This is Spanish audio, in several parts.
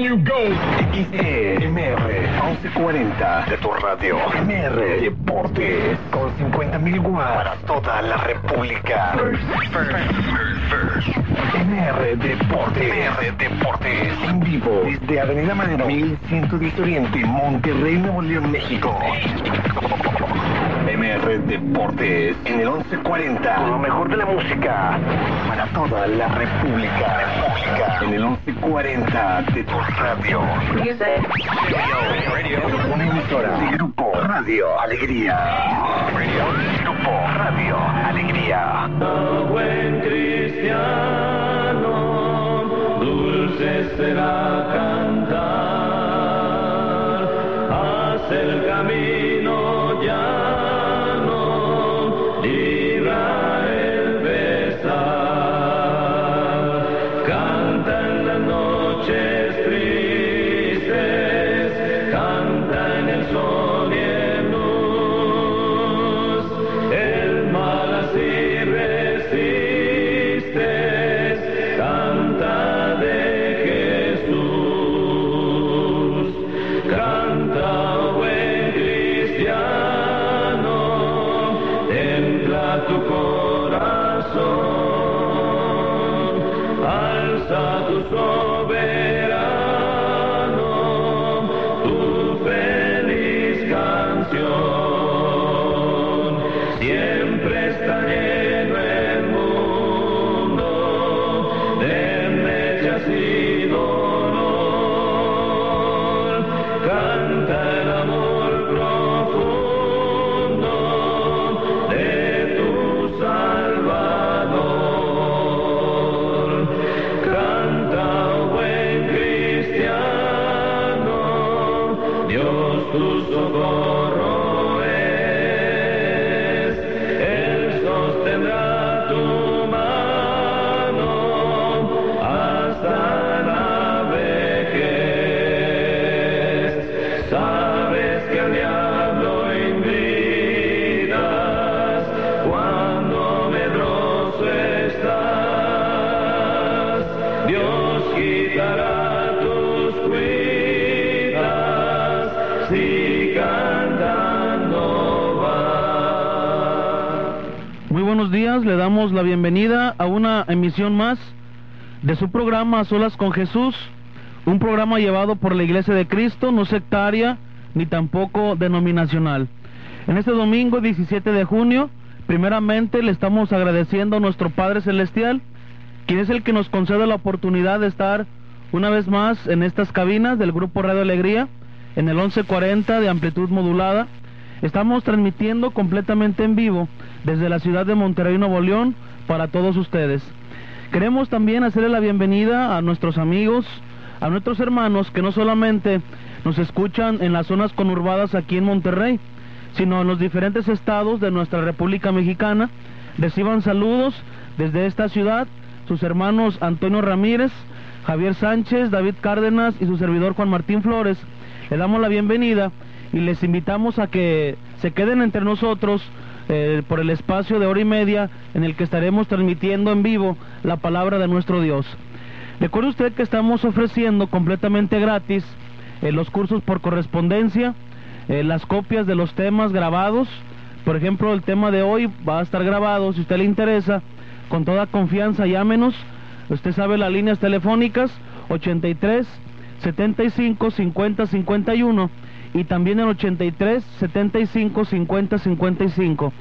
you go. XEMR 1140 de tu radio. MR Deportes con 50.000 watts para toda la República. MR Deportes. MR Deportes en vivo desde Avenida Madero 1110 Oriente, Monterrey, Nuevo León, México. MR Deportes en el 1140 con lo mejor de la música para toda la República. En el 1140 de tu radio. Una emisora Grupo Radio Alegría. Grupo Radio Alegría. buen cristiano, dulce será le damos la bienvenida a una emisión más de su programa Solas con Jesús, un programa llevado por la Iglesia de Cristo, no sectaria ni tampoco denominacional. En este domingo 17 de junio, primeramente le estamos agradeciendo a nuestro Padre Celestial, quien es el que nos concede la oportunidad de estar una vez más en estas cabinas del Grupo Radio Alegría, en el 1140 de amplitud modulada. Estamos transmitiendo completamente en vivo desde la ciudad de Monterrey, Nuevo León, para todos ustedes. Queremos también hacerle la bienvenida a nuestros amigos, a nuestros hermanos que no solamente nos escuchan en las zonas conurbadas aquí en Monterrey, sino en los diferentes estados de nuestra República Mexicana. Reciban saludos desde esta ciudad sus hermanos Antonio Ramírez, Javier Sánchez, David Cárdenas y su servidor Juan Martín Flores. Le damos la bienvenida y les invitamos a que se queden entre nosotros eh, por el espacio de hora y media en el que estaremos transmitiendo en vivo la palabra de nuestro Dios. Recuerde usted que estamos ofreciendo completamente gratis eh, los cursos por correspondencia, eh, las copias de los temas grabados. Por ejemplo, el tema de hoy va a estar grabado, si usted le interesa, con toda confianza, llámenos. Usted sabe las líneas telefónicas 83 75 50 51 y también el 83 75 50 55.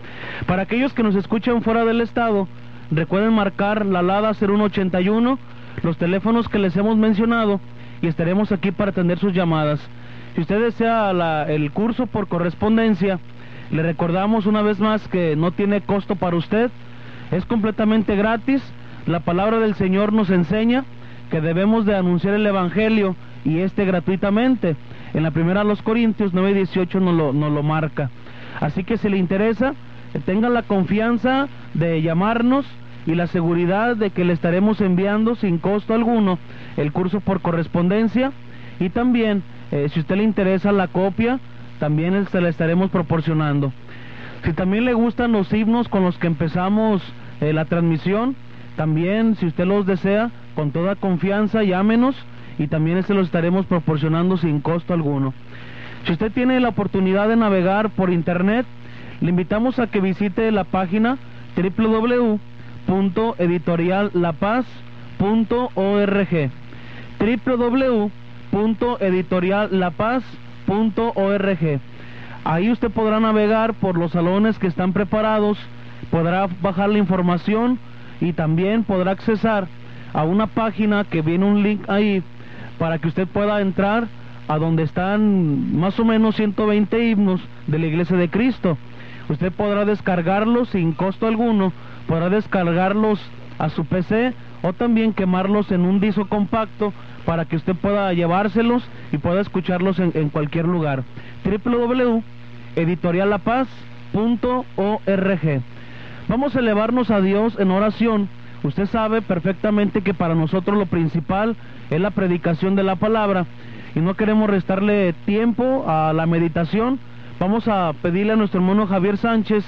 Para aquellos que nos escuchan fuera del estado, recuerden marcar la LADA 0181, los teléfonos que les hemos mencionado y estaremos aquí para atender sus llamadas. Si usted desea el curso por correspondencia, le recordamos una vez más que no tiene costo para usted, es completamente gratis. La palabra del Señor nos enseña que debemos de anunciar el Evangelio y este gratuitamente. En la primera a los Corintios 9:18 nos lo, nos lo marca. Así que si le interesa, eh, tenga la confianza de llamarnos y la seguridad de que le estaremos enviando sin costo alguno el curso por correspondencia y también eh, si usted le interesa la copia, también se la estaremos proporcionando. Si también le gustan los himnos con los que empezamos eh, la transmisión, también si usted los desea, con toda confianza, llámenos y también se los estaremos proporcionando sin costo alguno. Si usted tiene la oportunidad de navegar por internet, le invitamos a que visite la página www.editoriallapaz.org www.editoriallapaz.org Ahí usted podrá navegar por los salones que están preparados, podrá bajar la información y también podrá accesar a una página que viene un link ahí para que usted pueda entrar a donde están más o menos 120 himnos de la Iglesia de Cristo. Usted podrá descargarlos sin costo alguno, podrá descargarlos a su PC o también quemarlos en un disco compacto para que usted pueda llevárselos y pueda escucharlos en, cualquier lugar. www.editoriallapaz.org Vamos a elevarnos a Dios en oración. Usted sabe perfectamente que para nosotros lo principal es la predicación de la palabra y no queremos restarle tiempo a la meditación. Vamos a pedirle a nuestro hermano Javier Sánchez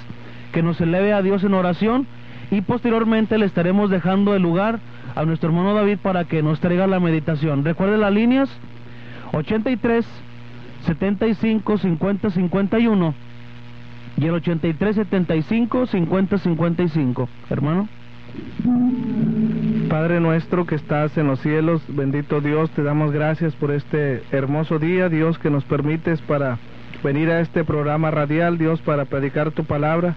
que nos eleve a Dios en oración y posteriormente le estaremos dejando el lugar a nuestro hermano David para que nos traiga la meditación. Recuerde las líneas 83 75 50 51 y el 83 75 50 55. Hermano. Padre nuestro que estás en los cielos, bendito Dios, te damos gracias por este hermoso día, Dios, que nos permites para venir a este programa radial, Dios, para predicar tu palabra.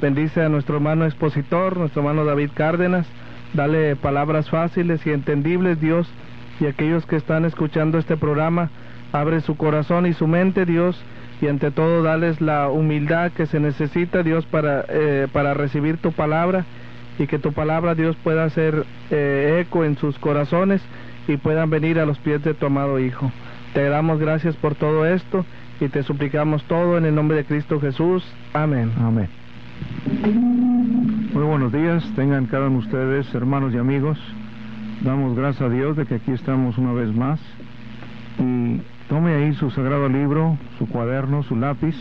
Bendice a nuestro hermano expositor, nuestro hermano David Cárdenas. Dale palabras fáciles y entendibles, Dios, y aquellos que están escuchando este programa, abre su corazón y su mente, Dios, y ante todo dales la humildad que se necesita, Dios, para, eh, para recibir tu palabra y que tu palabra, Dios, pueda hacer eh, eco en sus corazones y puedan venir a los pies de tu amado Hijo. Te damos gracias por todo esto y te suplicamos todo en el nombre de Cristo Jesús. Amén. Amén. Muy buenos días, tengan cada uno de ustedes, hermanos y amigos. Damos gracias a Dios de que aquí estamos una vez más. Y tome ahí su sagrado libro, su cuaderno, su lápiz,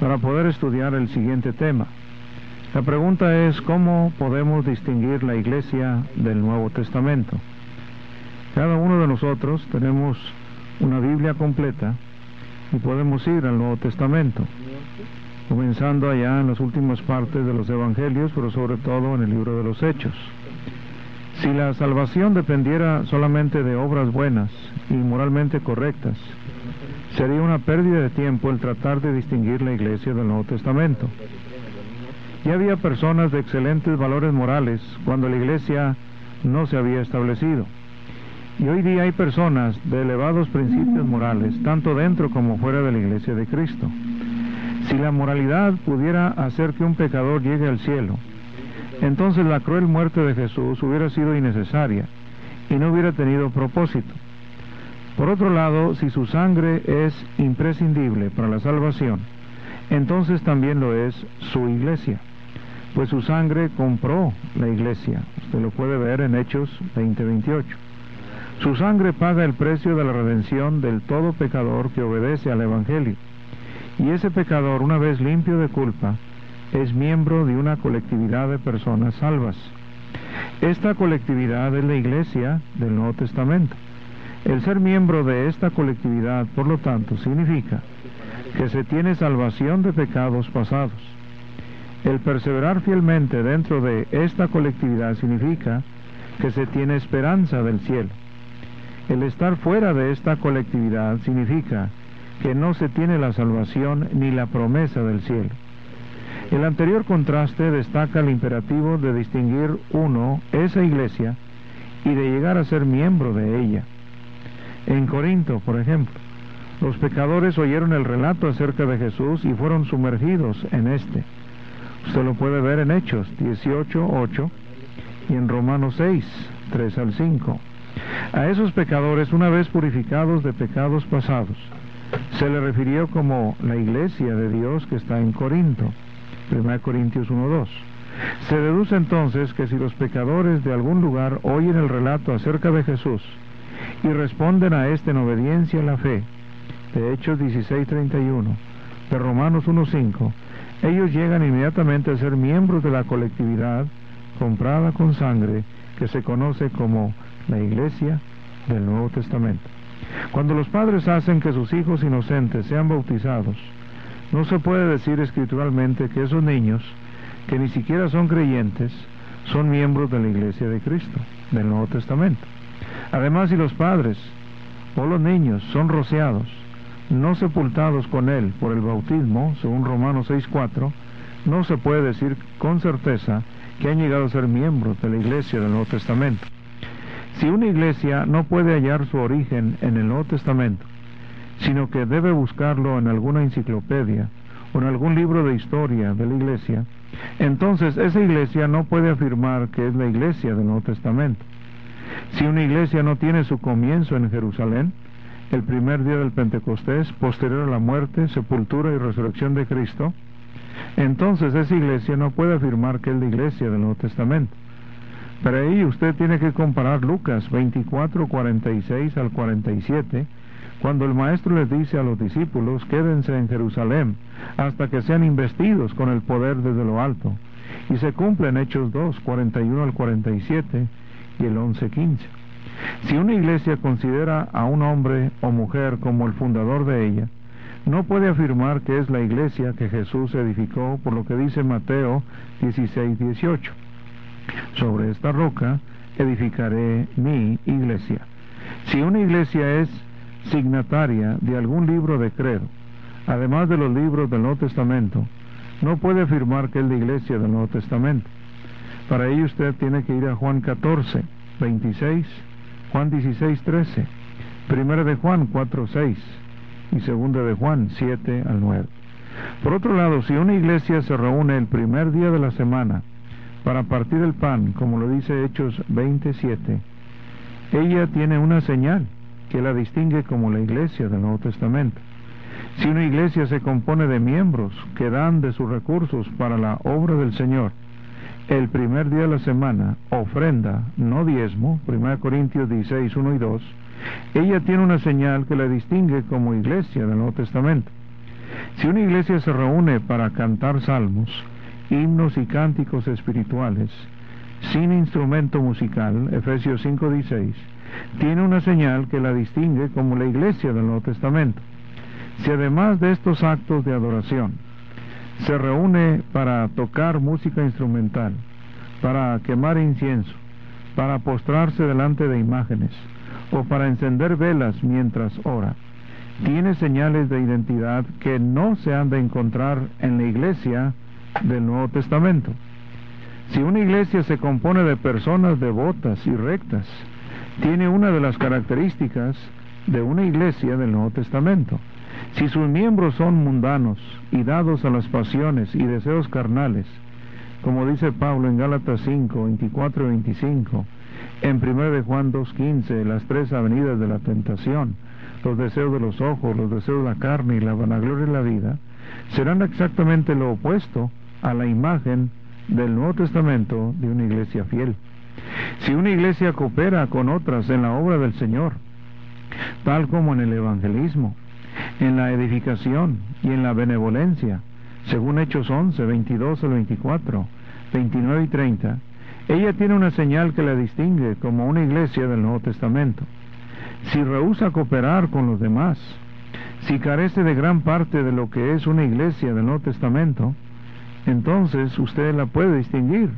para poder estudiar el siguiente tema. La pregunta es cómo podemos distinguir la iglesia del Nuevo Testamento. Cada uno de nosotros tenemos una Biblia completa y podemos ir al Nuevo Testamento, comenzando allá en las últimas partes de los Evangelios, pero sobre todo en el libro de los Hechos. Si la salvación dependiera solamente de obras buenas y moralmente correctas, sería una pérdida de tiempo el tratar de distinguir la iglesia del Nuevo Testamento. Ya había personas de excelentes valores morales cuando la iglesia no se había establecido. Y hoy día hay personas de elevados principios morales, tanto dentro como fuera de la iglesia de Cristo. Si la moralidad pudiera hacer que un pecador llegue al cielo, entonces la cruel muerte de Jesús hubiera sido innecesaria y no hubiera tenido propósito. Por otro lado, si su sangre es imprescindible para la salvación, entonces también lo es su iglesia pues su sangre compró la iglesia. Usted lo puede ver en Hechos 20:28. Su sangre paga el precio de la redención del todo pecador que obedece al Evangelio. Y ese pecador, una vez limpio de culpa, es miembro de una colectividad de personas salvas. Esta colectividad es la iglesia del Nuevo Testamento. El ser miembro de esta colectividad, por lo tanto, significa que se tiene salvación de pecados pasados el perseverar fielmente dentro de esta colectividad significa que se tiene esperanza del cielo. El estar fuera de esta colectividad significa que no se tiene la salvación ni la promesa del cielo. El anterior contraste destaca el imperativo de distinguir uno, esa iglesia, y de llegar a ser miembro de ella. En Corinto, por ejemplo, los pecadores oyeron el relato acerca de Jesús y fueron sumergidos en éste. Usted lo puede ver en Hechos 18, 8 y en Romanos 6, 3 al 5. A esos pecadores, una vez purificados de pecados pasados, se le refirió como la iglesia de Dios que está en Corinto. 1 Corintios 2. Se deduce entonces que si los pecadores de algún lugar oyen el relato acerca de Jesús y responden a este en obediencia a la fe, de Hechos 16:31, de Romanos 1:5, ellos llegan inmediatamente a ser miembros de la colectividad comprada con sangre que se conoce como la iglesia del Nuevo Testamento. Cuando los padres hacen que sus hijos inocentes sean bautizados, no se puede decir escrituralmente que esos niños, que ni siquiera son creyentes, son miembros de la Iglesia de Cristo, del Nuevo Testamento. Además, si los padres o los niños son rociados, no sepultados con él por el bautismo, según Romanos 6.4, no se puede decir con certeza que han llegado a ser miembros de la Iglesia del Nuevo Testamento. Si una iglesia no puede hallar su origen en el Nuevo Testamento, sino que debe buscarlo en alguna enciclopedia o en algún libro de historia de la iglesia, entonces esa iglesia no puede afirmar que es la iglesia del Nuevo Testamento. Si una iglesia no tiene su comienzo en Jerusalén, el primer día del Pentecostés, posterior a la muerte, sepultura y resurrección de Cristo, entonces esa iglesia no puede afirmar que es la iglesia del Nuevo Testamento. Pero ahí usted tiene que comparar Lucas 24, 46 al 47, cuando el maestro les dice a los discípulos, quédense en Jerusalén hasta que sean investidos con el poder desde lo alto. Y se cumplen Hechos 2, 41 al 47 y el 11, 15. Si una iglesia considera a un hombre o mujer como el fundador de ella, no puede afirmar que es la iglesia que Jesús edificó por lo que dice Mateo 16, 18. Sobre esta roca edificaré mi iglesia. Si una iglesia es signataria de algún libro de credo, además de los libros del Nuevo Testamento, no puede afirmar que es la iglesia del Nuevo Testamento. Para ello usted tiene que ir a Juan 14, 26, Juan 16, 13, Primera de Juan 4, 6 y Segunda de Juan 7 al 9. Por otro lado, si una iglesia se reúne el primer día de la semana para partir el pan, como lo dice Hechos 27, ella tiene una señal que la distingue como la iglesia del Nuevo Testamento. Si una iglesia se compone de miembros que dan de sus recursos para la obra del Señor, el primer día de la semana, ofrenda, no diezmo, 1 Corintios 16, 1 y 2, ella tiene una señal que la distingue como iglesia del Nuevo Testamento. Si una iglesia se reúne para cantar salmos, himnos y cánticos espirituales, sin instrumento musical, Efesios 5:16, tiene una señal que la distingue como la iglesia del Nuevo Testamento. Si además de estos actos de adoración se reúne para tocar música instrumental, para quemar incienso, para postrarse delante de imágenes o para encender velas mientras ora, tiene señales de identidad que no se han de encontrar en la iglesia del Nuevo Testamento. Si una iglesia se compone de personas devotas y rectas, tiene una de las características de una iglesia del Nuevo Testamento. Si sus miembros son mundanos y dados a las pasiones y deseos carnales, como dice Pablo en Gálatas 5, 24 y 25, en 1 de Juan 2.15, las tres avenidas de la tentación, los deseos de los ojos, los deseos de la carne y la vanagloria de la vida, serán exactamente lo opuesto a la imagen del Nuevo Testamento de una iglesia fiel. Si una iglesia coopera con otras en la obra del Señor, tal como en el evangelismo, en la edificación y en la benevolencia, según Hechos 11, 22 al 24, 29 y 30, ella tiene una señal que la distingue como una iglesia del Nuevo Testamento. Si rehúsa cooperar con los demás, si carece de gran parte de lo que es una iglesia del Nuevo Testamento, entonces usted la puede distinguir.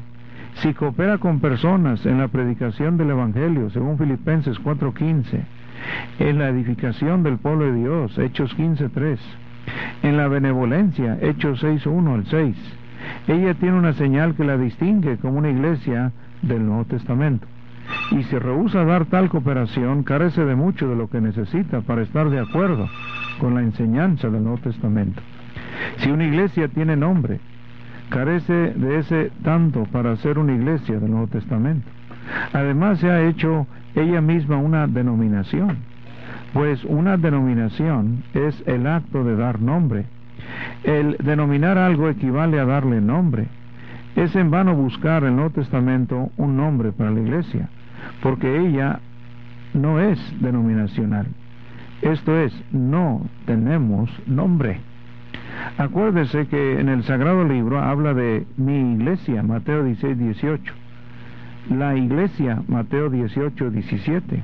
Si coopera con personas en la predicación del Evangelio, según Filipenses 4:15, en la edificación del pueblo de Dios, Hechos 15:3, en la benevolencia, Hechos 6:1 al 6, ella tiene una señal que la distingue como una iglesia del Nuevo Testamento. Y si rehúsa dar tal cooperación, carece de mucho de lo que necesita para estar de acuerdo con la enseñanza del Nuevo Testamento. Si una iglesia tiene nombre, carece de ese tanto para ser una iglesia del Nuevo Testamento. Además se ha hecho ella misma una denominación, pues una denominación es el acto de dar nombre el denominar algo equivale a darle nombre. Es en vano buscar en el Nuevo Testamento un nombre para la iglesia, porque ella no es denominacional. Esto es, no tenemos nombre. Acuérdese que en el Sagrado Libro habla de mi iglesia, Mateo 16, 18. La iglesia, Mateo 18, 17.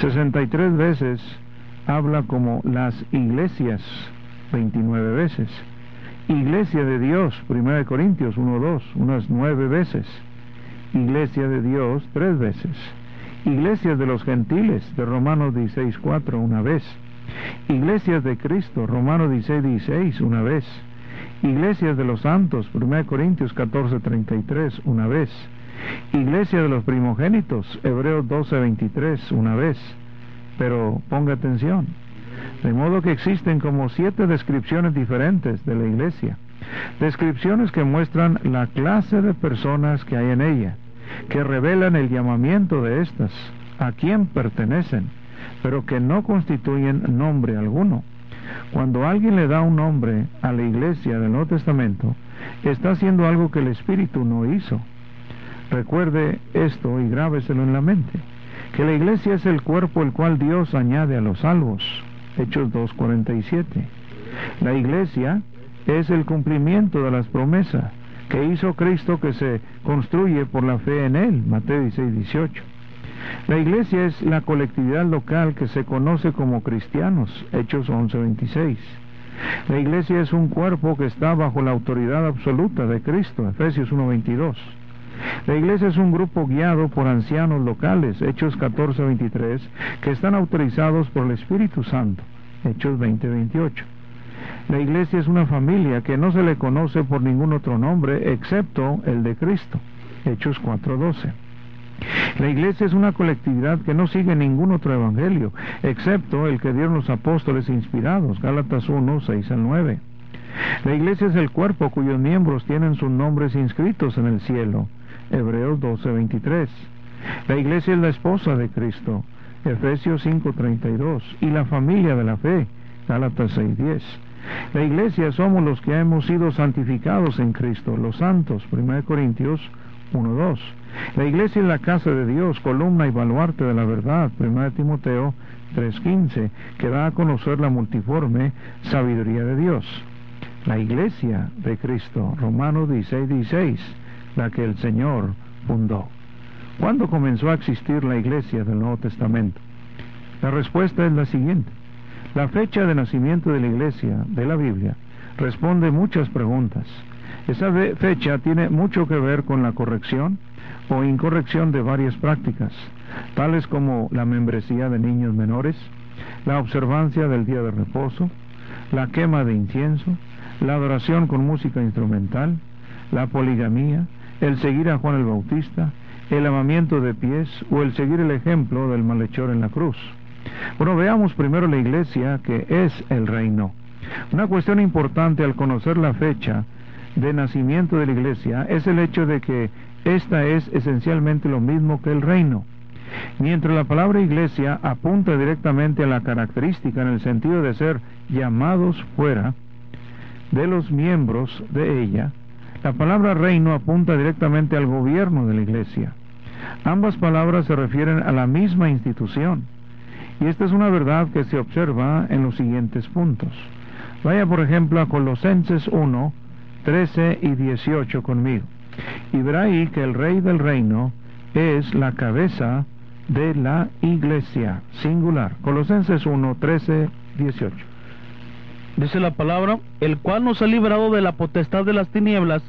63 veces habla como las iglesias, 29 veces. Iglesia de Dios, 1 Corintios 1, 2, unas nueve veces. Iglesia de Dios, tres veces. Iglesias de los gentiles, de Romanos 16, 4, una vez. Iglesias de Cristo, Romanos 16, 16, una vez. Iglesias de los santos, 1 Corintios 14, 33, una vez. Iglesia de los primogénitos, Hebreos 12, 23, una vez. Pero ponga atención, de modo que existen como siete descripciones diferentes de la iglesia. Descripciones que muestran la clase de personas que hay en ella, que revelan el llamamiento de éstas, a quién pertenecen, pero que no constituyen nombre alguno. Cuando alguien le da un nombre a la iglesia del Nuevo Testamento, está haciendo algo que el Espíritu no hizo. Recuerde esto y grábeselo en la mente, que la iglesia es el cuerpo el cual Dios añade a los salvos. Hechos 2.47. La iglesia es el cumplimiento de las promesas que hizo Cristo que se construye por la fe en Él. Mateo 16.18. La iglesia es la colectividad local que se conoce como cristianos. Hechos 11.26. La iglesia es un cuerpo que está bajo la autoridad absoluta de Cristo. Efesios 1.22. La iglesia es un grupo guiado por ancianos locales, Hechos 14-23, que están autorizados por el Espíritu Santo, Hechos 20-28. La iglesia es una familia que no se le conoce por ningún otro nombre excepto el de Cristo, Hechos 4-12. La iglesia es una colectividad que no sigue ningún otro evangelio, excepto el que dieron los apóstoles inspirados, Gálatas 1, 6 al 9. La iglesia es el cuerpo cuyos miembros tienen sus nombres inscritos en el cielo, Hebreos 12:23. La iglesia es la esposa de Cristo, Efesios 5:32, y la familia de la fe, Gálatas 6:10. La iglesia somos los que hemos sido santificados en Cristo, los santos, 1 Corintios 1:2. La iglesia es la casa de Dios, columna y baluarte de la verdad, 1 Timoteo 3:15, que da a conocer la multiforme sabiduría de Dios. La iglesia de Cristo, Romanos 16:16 la que el Señor fundó. ¿Cuándo comenzó a existir la iglesia del Nuevo Testamento? La respuesta es la siguiente. La fecha de nacimiento de la iglesia de la Biblia responde muchas preguntas. Esa fecha tiene mucho que ver con la corrección o incorrección de varias prácticas, tales como la membresía de niños menores, la observancia del día de reposo, la quema de incienso, la adoración con música instrumental, la poligamía, el seguir a Juan el Bautista, el amamiento de pies o el seguir el ejemplo del malhechor en la cruz. Bueno, veamos primero la iglesia que es el reino. Una cuestión importante al conocer la fecha de nacimiento de la iglesia es el hecho de que esta es esencialmente lo mismo que el reino. Mientras la palabra iglesia apunta directamente a la característica en el sentido de ser llamados fuera de los miembros de ella, la palabra reino apunta directamente al gobierno de la iglesia. Ambas palabras se refieren a la misma institución. Y esta es una verdad que se observa en los siguientes puntos. Vaya por ejemplo a Colosenses 1, 13 y 18 conmigo. Y verá ahí que el rey del reino es la cabeza de la iglesia, singular. Colosenses 1, 13, 18. Dice la palabra, el cual nos ha librado de la potestad de las tinieblas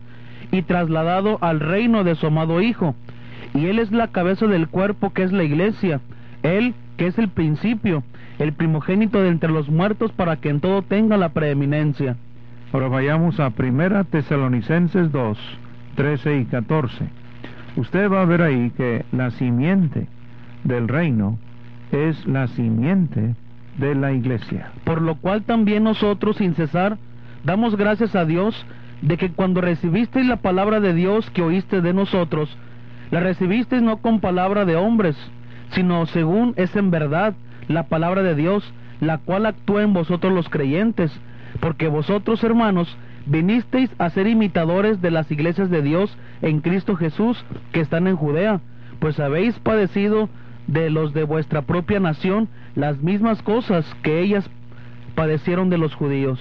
y trasladado al reino de su amado Hijo. Y Él es la cabeza del cuerpo que es la iglesia. Él que es el principio, el primogénito de entre los muertos para que en todo tenga la preeminencia. Ahora vayamos a Primera Tesalonicenses 2, 13 y 14. Usted va a ver ahí que la simiente del reino es la simiente de la iglesia. Por lo cual también nosotros sin cesar damos gracias a Dios de que cuando recibisteis la palabra de Dios que oíste de nosotros, la recibisteis no con palabra de hombres, sino según es en verdad la palabra de Dios, la cual actúa en vosotros los creyentes, porque vosotros, hermanos, vinisteis a ser imitadores de las iglesias de Dios en Cristo Jesús que están en Judea, pues habéis padecido de los de vuestra propia nación las mismas cosas que ellas padecieron de los judíos.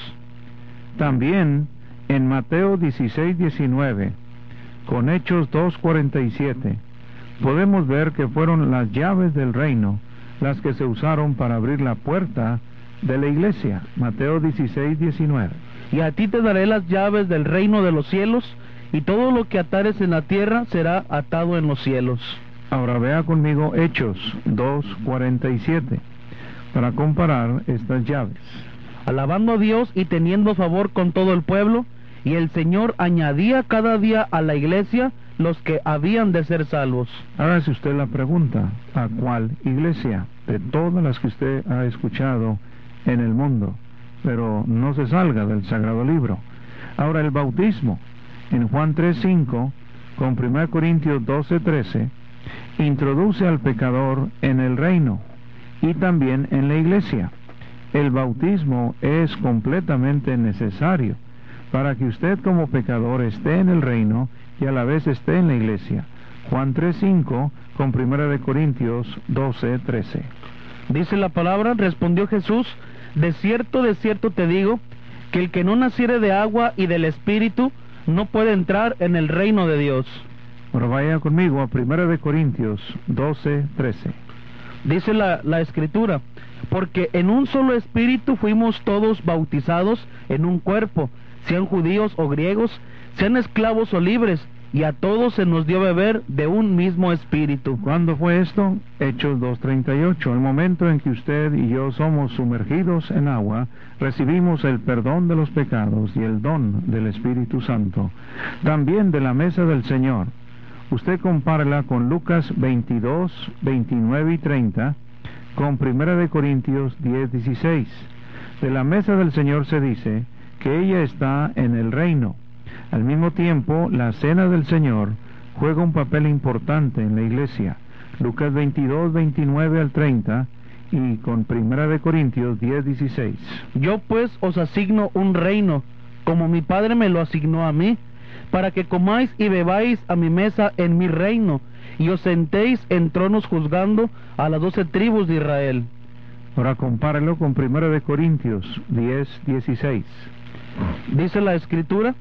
También en Mateo 16, 19, con Hechos 2, 47, podemos ver que fueron las llaves del reino las que se usaron para abrir la puerta de la iglesia. Mateo 16, 19. Y a ti te daré las llaves del reino de los cielos, y todo lo que atares en la tierra será atado en los cielos. Ahora vea conmigo Hechos 2.47 para comparar estas llaves. Alabando a Dios y teniendo favor con todo el pueblo, y el Señor añadía cada día a la iglesia los que habían de ser salvos. Hágase usted la pregunta, ¿a cuál iglesia? De todas las que usted ha escuchado en el mundo, pero no se salga del Sagrado Libro. Ahora el bautismo, en Juan 3.5, con 1 Corintios 12.13, introduce al pecador en el reino y también en la iglesia. El bautismo es completamente necesario para que usted como pecador esté en el reino y a la vez esté en la iglesia. Juan 3.5 con 1 de Corintios 12.13. Dice la palabra, respondió Jesús, de cierto, de cierto te digo, que el que no naciere de agua y del Espíritu no puede entrar en el reino de Dios. Ahora vaya conmigo a 1 de Corintios 12.13. Dice la, la escritura, porque en un solo espíritu fuimos todos bautizados en un cuerpo, sean judíos o griegos, sean esclavos o libres, y a todos se nos dio beber de un mismo espíritu. ¿Cuándo fue esto? Hechos 2.38. El momento en que usted y yo somos sumergidos en agua, recibimos el perdón de los pecados y el don del Espíritu Santo. También de la mesa del Señor. Usted compárela con Lucas 22, 29 y 30, con 1 de Corintios 10, 16. De la mesa del Señor se dice que ella está en el reino. Al mismo tiempo, la cena del Señor juega un papel importante en la iglesia. Lucas 22, 29 al 30 y con 1 de Corintios 10, 16. Yo pues os asigno un reino, como mi Padre me lo asignó a mí, para que comáis y bebáis a mi mesa en mi reino, y os sentéis en tronos juzgando a las doce tribus de Israel. Ahora compárelo con 1 de Corintios 10, 16. Dice la escritura,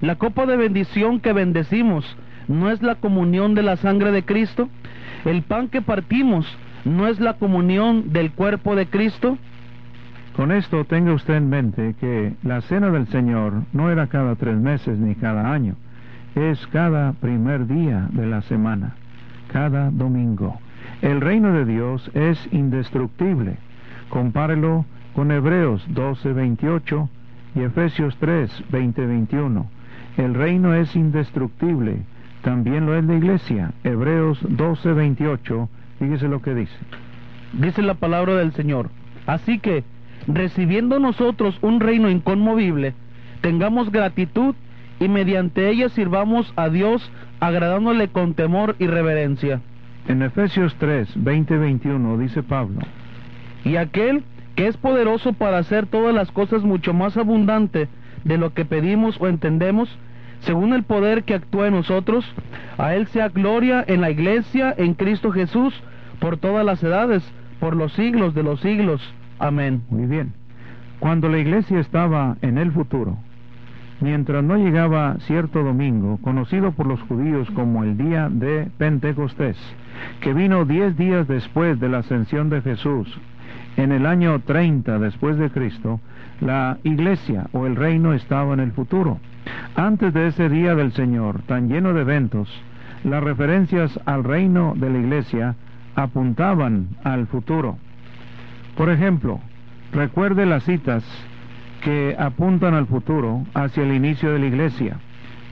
la copa de bendición que bendecimos no es la comunión de la sangre de Cristo, el pan que partimos no es la comunión del cuerpo de Cristo. Con esto tenga usted en mente que la cena del Señor no era cada tres meses ni cada año, es cada primer día de la semana, cada domingo. El reino de Dios es indestructible. Compárelo con Hebreos 12, 28 y Efesios 3, 20, 21. El reino es indestructible. También lo es la iglesia. Hebreos 12, 28. Fíjese lo que dice. Dice la palabra del Señor. Así que, recibiendo nosotros un reino inconmovible, tengamos gratitud y mediante ella sirvamos a Dios agradándole con temor y reverencia. En Efesios 3, 20, 21 dice Pablo. Y aquel que es poderoso para hacer todas las cosas mucho más abundante de lo que pedimos o entendemos, según el poder que actúa en nosotros, a Él sea gloria en la iglesia, en Cristo Jesús, por todas las edades, por los siglos de los siglos. Amén. Muy bien. Cuando la iglesia estaba en el futuro, mientras no llegaba cierto domingo, conocido por los judíos como el día de Pentecostés, que vino diez días después de la ascensión de Jesús, en el año 30 después de Cristo, la iglesia o el reino estaba en el futuro. Antes de ese día del Señor, tan lleno de eventos, las referencias al reino de la iglesia apuntaban al futuro. Por ejemplo, recuerde las citas que apuntan al futuro hacia el inicio de la iglesia.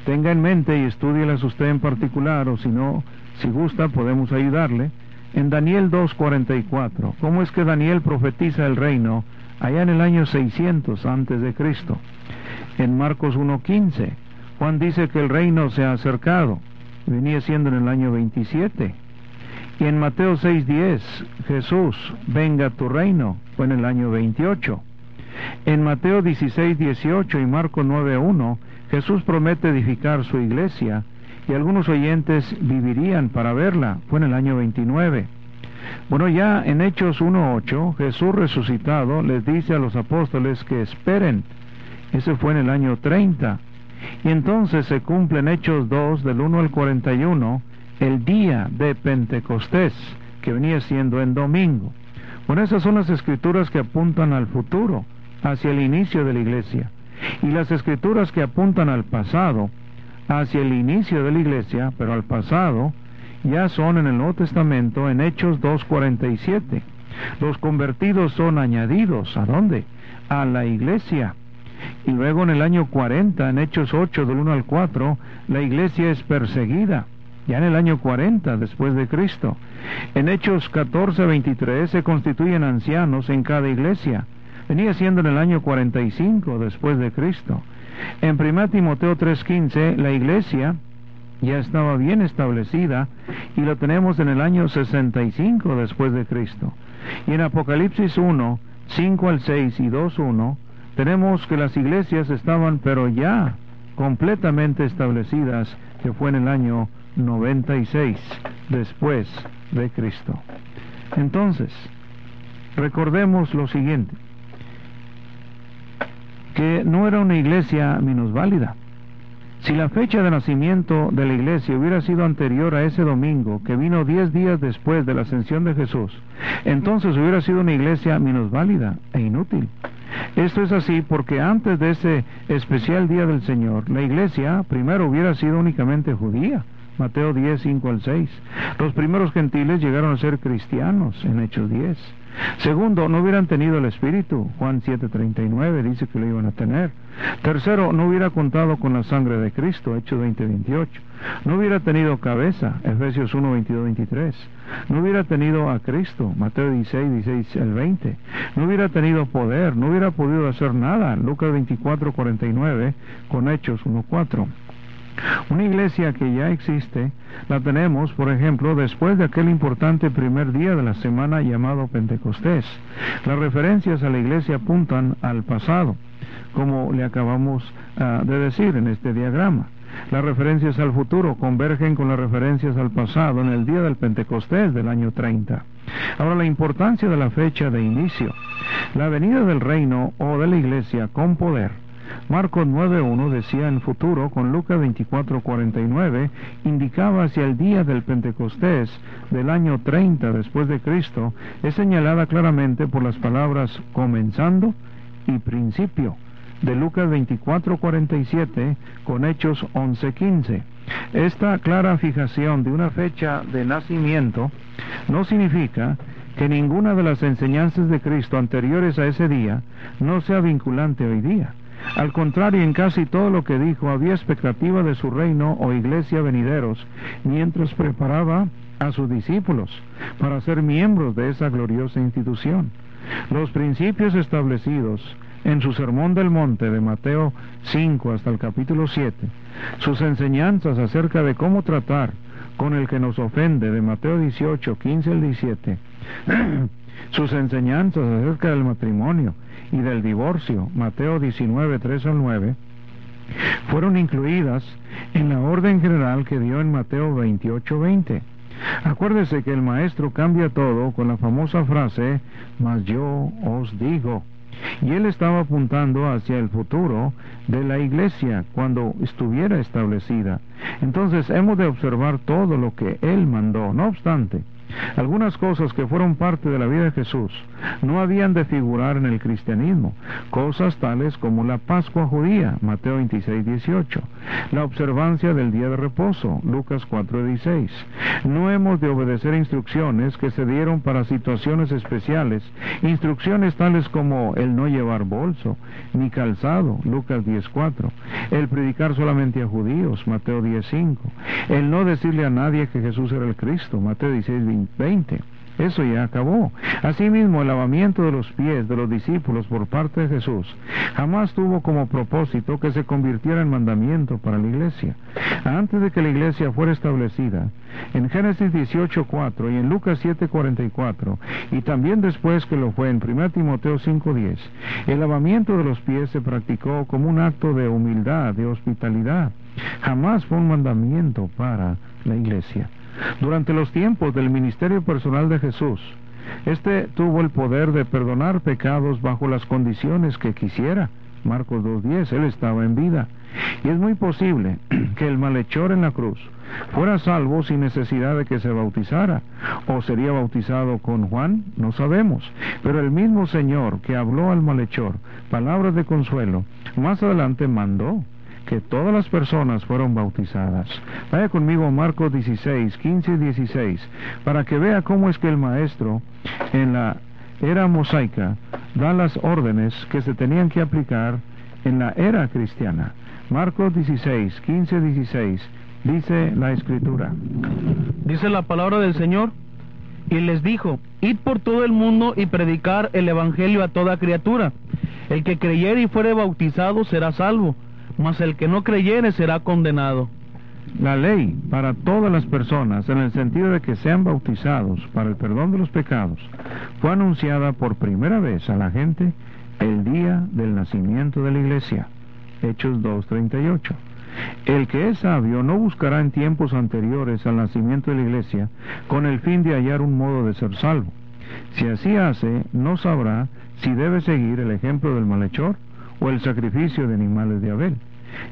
Tenga en mente y estudielas usted en particular, o si no, si gusta, podemos ayudarle en Daniel 2.44. ¿Cómo es que Daniel profetiza el reino allá en el año 600 antes de Cristo? En Marcos 1.15, Juan dice que el reino se ha acercado, venía siendo en el año 27. Y en Mateo 6.10, Jesús, venga tu reino, fue en el año 28. En Mateo 16.18 y Marcos 9.1, Jesús promete edificar su iglesia y algunos oyentes vivirían para verla. Fue en el año 29. Bueno, ya en Hechos 1.8, Jesús resucitado les dice a los apóstoles que esperen. Ese fue en el año 30. Y entonces se cumple en Hechos 2, del 1 al 41, el día de Pentecostés, que venía siendo en domingo. Bueno, esas son las escrituras que apuntan al futuro, hacia el inicio de la iglesia. Y las escrituras que apuntan al pasado, hacia el inicio de la iglesia, pero al pasado, ya son en el Nuevo Testamento en Hechos 2.47. Los convertidos son añadidos, ¿a dónde? A la iglesia. Y luego en el año 40, en Hechos 8, del 1 al 4, la iglesia es perseguida. Ya en el año 40 después de Cristo. En Hechos 14, 23 se constituyen ancianos en cada iglesia. Venía siendo en el año 45 después de Cristo. En 1 Timoteo 3:15 la iglesia ya estaba bien establecida y lo tenemos en el año 65 después de Cristo. Y en Apocalipsis 1, 5 al 6 y 2, 1, tenemos que las iglesias estaban pero ya completamente establecidas, que fue en el año 96 después de Cristo. Entonces, recordemos lo siguiente, que no era una iglesia minusválida. Si la fecha de nacimiento de la iglesia hubiera sido anterior a ese domingo, que vino diez días después de la ascensión de Jesús, entonces hubiera sido una iglesia minusválida e inútil. Esto es así porque antes de ese especial día del Señor, la iglesia primero hubiera sido únicamente judía. Mateo 10, 5 al 6. Los primeros gentiles llegaron a ser cristianos en Hechos 10. Segundo, no hubieran tenido el Espíritu. Juan 7:39 dice que lo iban a tener. Tercero, no hubiera contado con la sangre de Cristo. Hechos 20:28. No hubiera tenido cabeza. Efesios 1, 22, 23. No hubiera tenido a Cristo. Mateo 16, 16 al 20. No hubiera tenido poder. No hubiera podido hacer nada. Lucas 24, 49 con Hechos 1, 4. Una iglesia que ya existe, la tenemos, por ejemplo, después de aquel importante primer día de la semana llamado Pentecostés. Las referencias a la iglesia apuntan al pasado, como le acabamos ah, de decir en este diagrama. Las referencias al futuro convergen con las referencias al pasado en el día del Pentecostés del año 30. Ahora, la importancia de la fecha de inicio. La venida del reino o de la iglesia con poder Marcos 9.1 decía en futuro, con Lucas 24.49, indicaba hacia el día del Pentecostés del año 30 después de Cristo, es señalada claramente por las palabras comenzando y principio de Lucas 24:47 con Hechos 11:15. Esta clara fijación de una fecha de nacimiento no significa que ninguna de las enseñanzas de Cristo anteriores a ese día no sea vinculante hoy día. Al contrario, en casi todo lo que dijo había expectativa de su reino o iglesia venideros, mientras preparaba a sus discípulos para ser miembros de esa gloriosa institución. Los principios establecidos en su Sermón del Monte de Mateo 5 hasta el capítulo 7, sus enseñanzas acerca de cómo tratar con el que nos ofende de Mateo 18, 15 al 17, sus enseñanzas acerca del matrimonio y del divorcio, Mateo 19, 3 al 9, fueron incluidas en la orden general que dio en Mateo 28, 20. Acuérdese que el maestro cambia todo con la famosa frase, mas yo os digo. Y él estaba apuntando hacia el futuro de la iglesia cuando estuviera establecida. Entonces hemos de observar todo lo que él mandó. No obstante, algunas cosas que fueron parte de la vida de Jesús no habían de figurar en el cristianismo, cosas tales como la Pascua judía, Mateo 26, 18, la observancia del día de reposo, Lucas 4, 16. No hemos de obedecer instrucciones que se dieron para situaciones especiales, instrucciones tales como el no llevar bolso, ni calzado, Lucas 10, 4, el predicar solamente a judíos, Mateo 10, 5, el no decirle a nadie que Jesús era el Cristo, Mateo 16, 20. Eso ya acabó. Asimismo, el lavamiento de los pies de los discípulos por parte de Jesús jamás tuvo como propósito que se convirtiera en mandamiento para la iglesia. Antes de que la iglesia fuera establecida, en Génesis 18.4 y en Lucas 7.44, y también después que lo fue en 1 Timoteo 5.10, el lavamiento de los pies se practicó como un acto de humildad, de hospitalidad. Jamás fue un mandamiento para la iglesia. Durante los tiempos del ministerio personal de Jesús, este tuvo el poder de perdonar pecados bajo las condiciones que quisiera, Marcos 2.10, él estaba en vida. Y es muy posible que el malhechor en la cruz fuera salvo sin necesidad de que se bautizara. ¿O sería bautizado con Juan? No sabemos. Pero el mismo Señor que habló al malhechor palabras de consuelo, más adelante mandó que todas las personas fueron bautizadas. Vaya conmigo Marcos 16, 15 y 16, para que vea cómo es que el maestro en la era mosaica da las órdenes que se tenían que aplicar en la era cristiana. Marcos 16, 15, 16, dice la escritura. Dice la palabra del Señor, y les dijo, id por todo el mundo y predicar el Evangelio a toda criatura. El que creyere y fuere bautizado será salvo, mas el que no creyere será condenado. La ley para todas las personas, en el sentido de que sean bautizados para el perdón de los pecados, fue anunciada por primera vez a la gente el día del nacimiento de la iglesia. Hechos 2.38. El que es sabio no buscará en tiempos anteriores al nacimiento de la iglesia con el fin de hallar un modo de ser salvo. Si así hace, no sabrá si debe seguir el ejemplo del malhechor o el sacrificio de animales de Abel.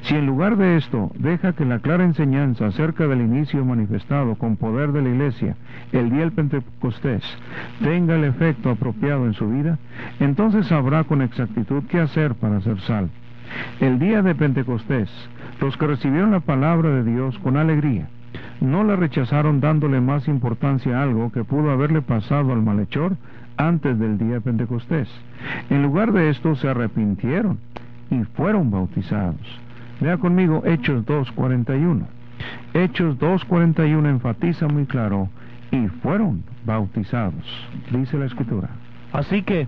Si en lugar de esto deja que la clara enseñanza acerca del inicio manifestado con poder de la Iglesia el día del Pentecostés tenga el efecto apropiado en su vida, entonces sabrá con exactitud qué hacer para ser salvo. El día de Pentecostés, los que recibieron la palabra de Dios con alegría, no la rechazaron dándole más importancia a algo que pudo haberle pasado al malhechor antes del día de Pentecostés. En lugar de esto se arrepintieron y fueron bautizados. Vea conmigo Hechos 2.41. Hechos 2.41 enfatiza muy claro, y fueron bautizados, dice la escritura. Así que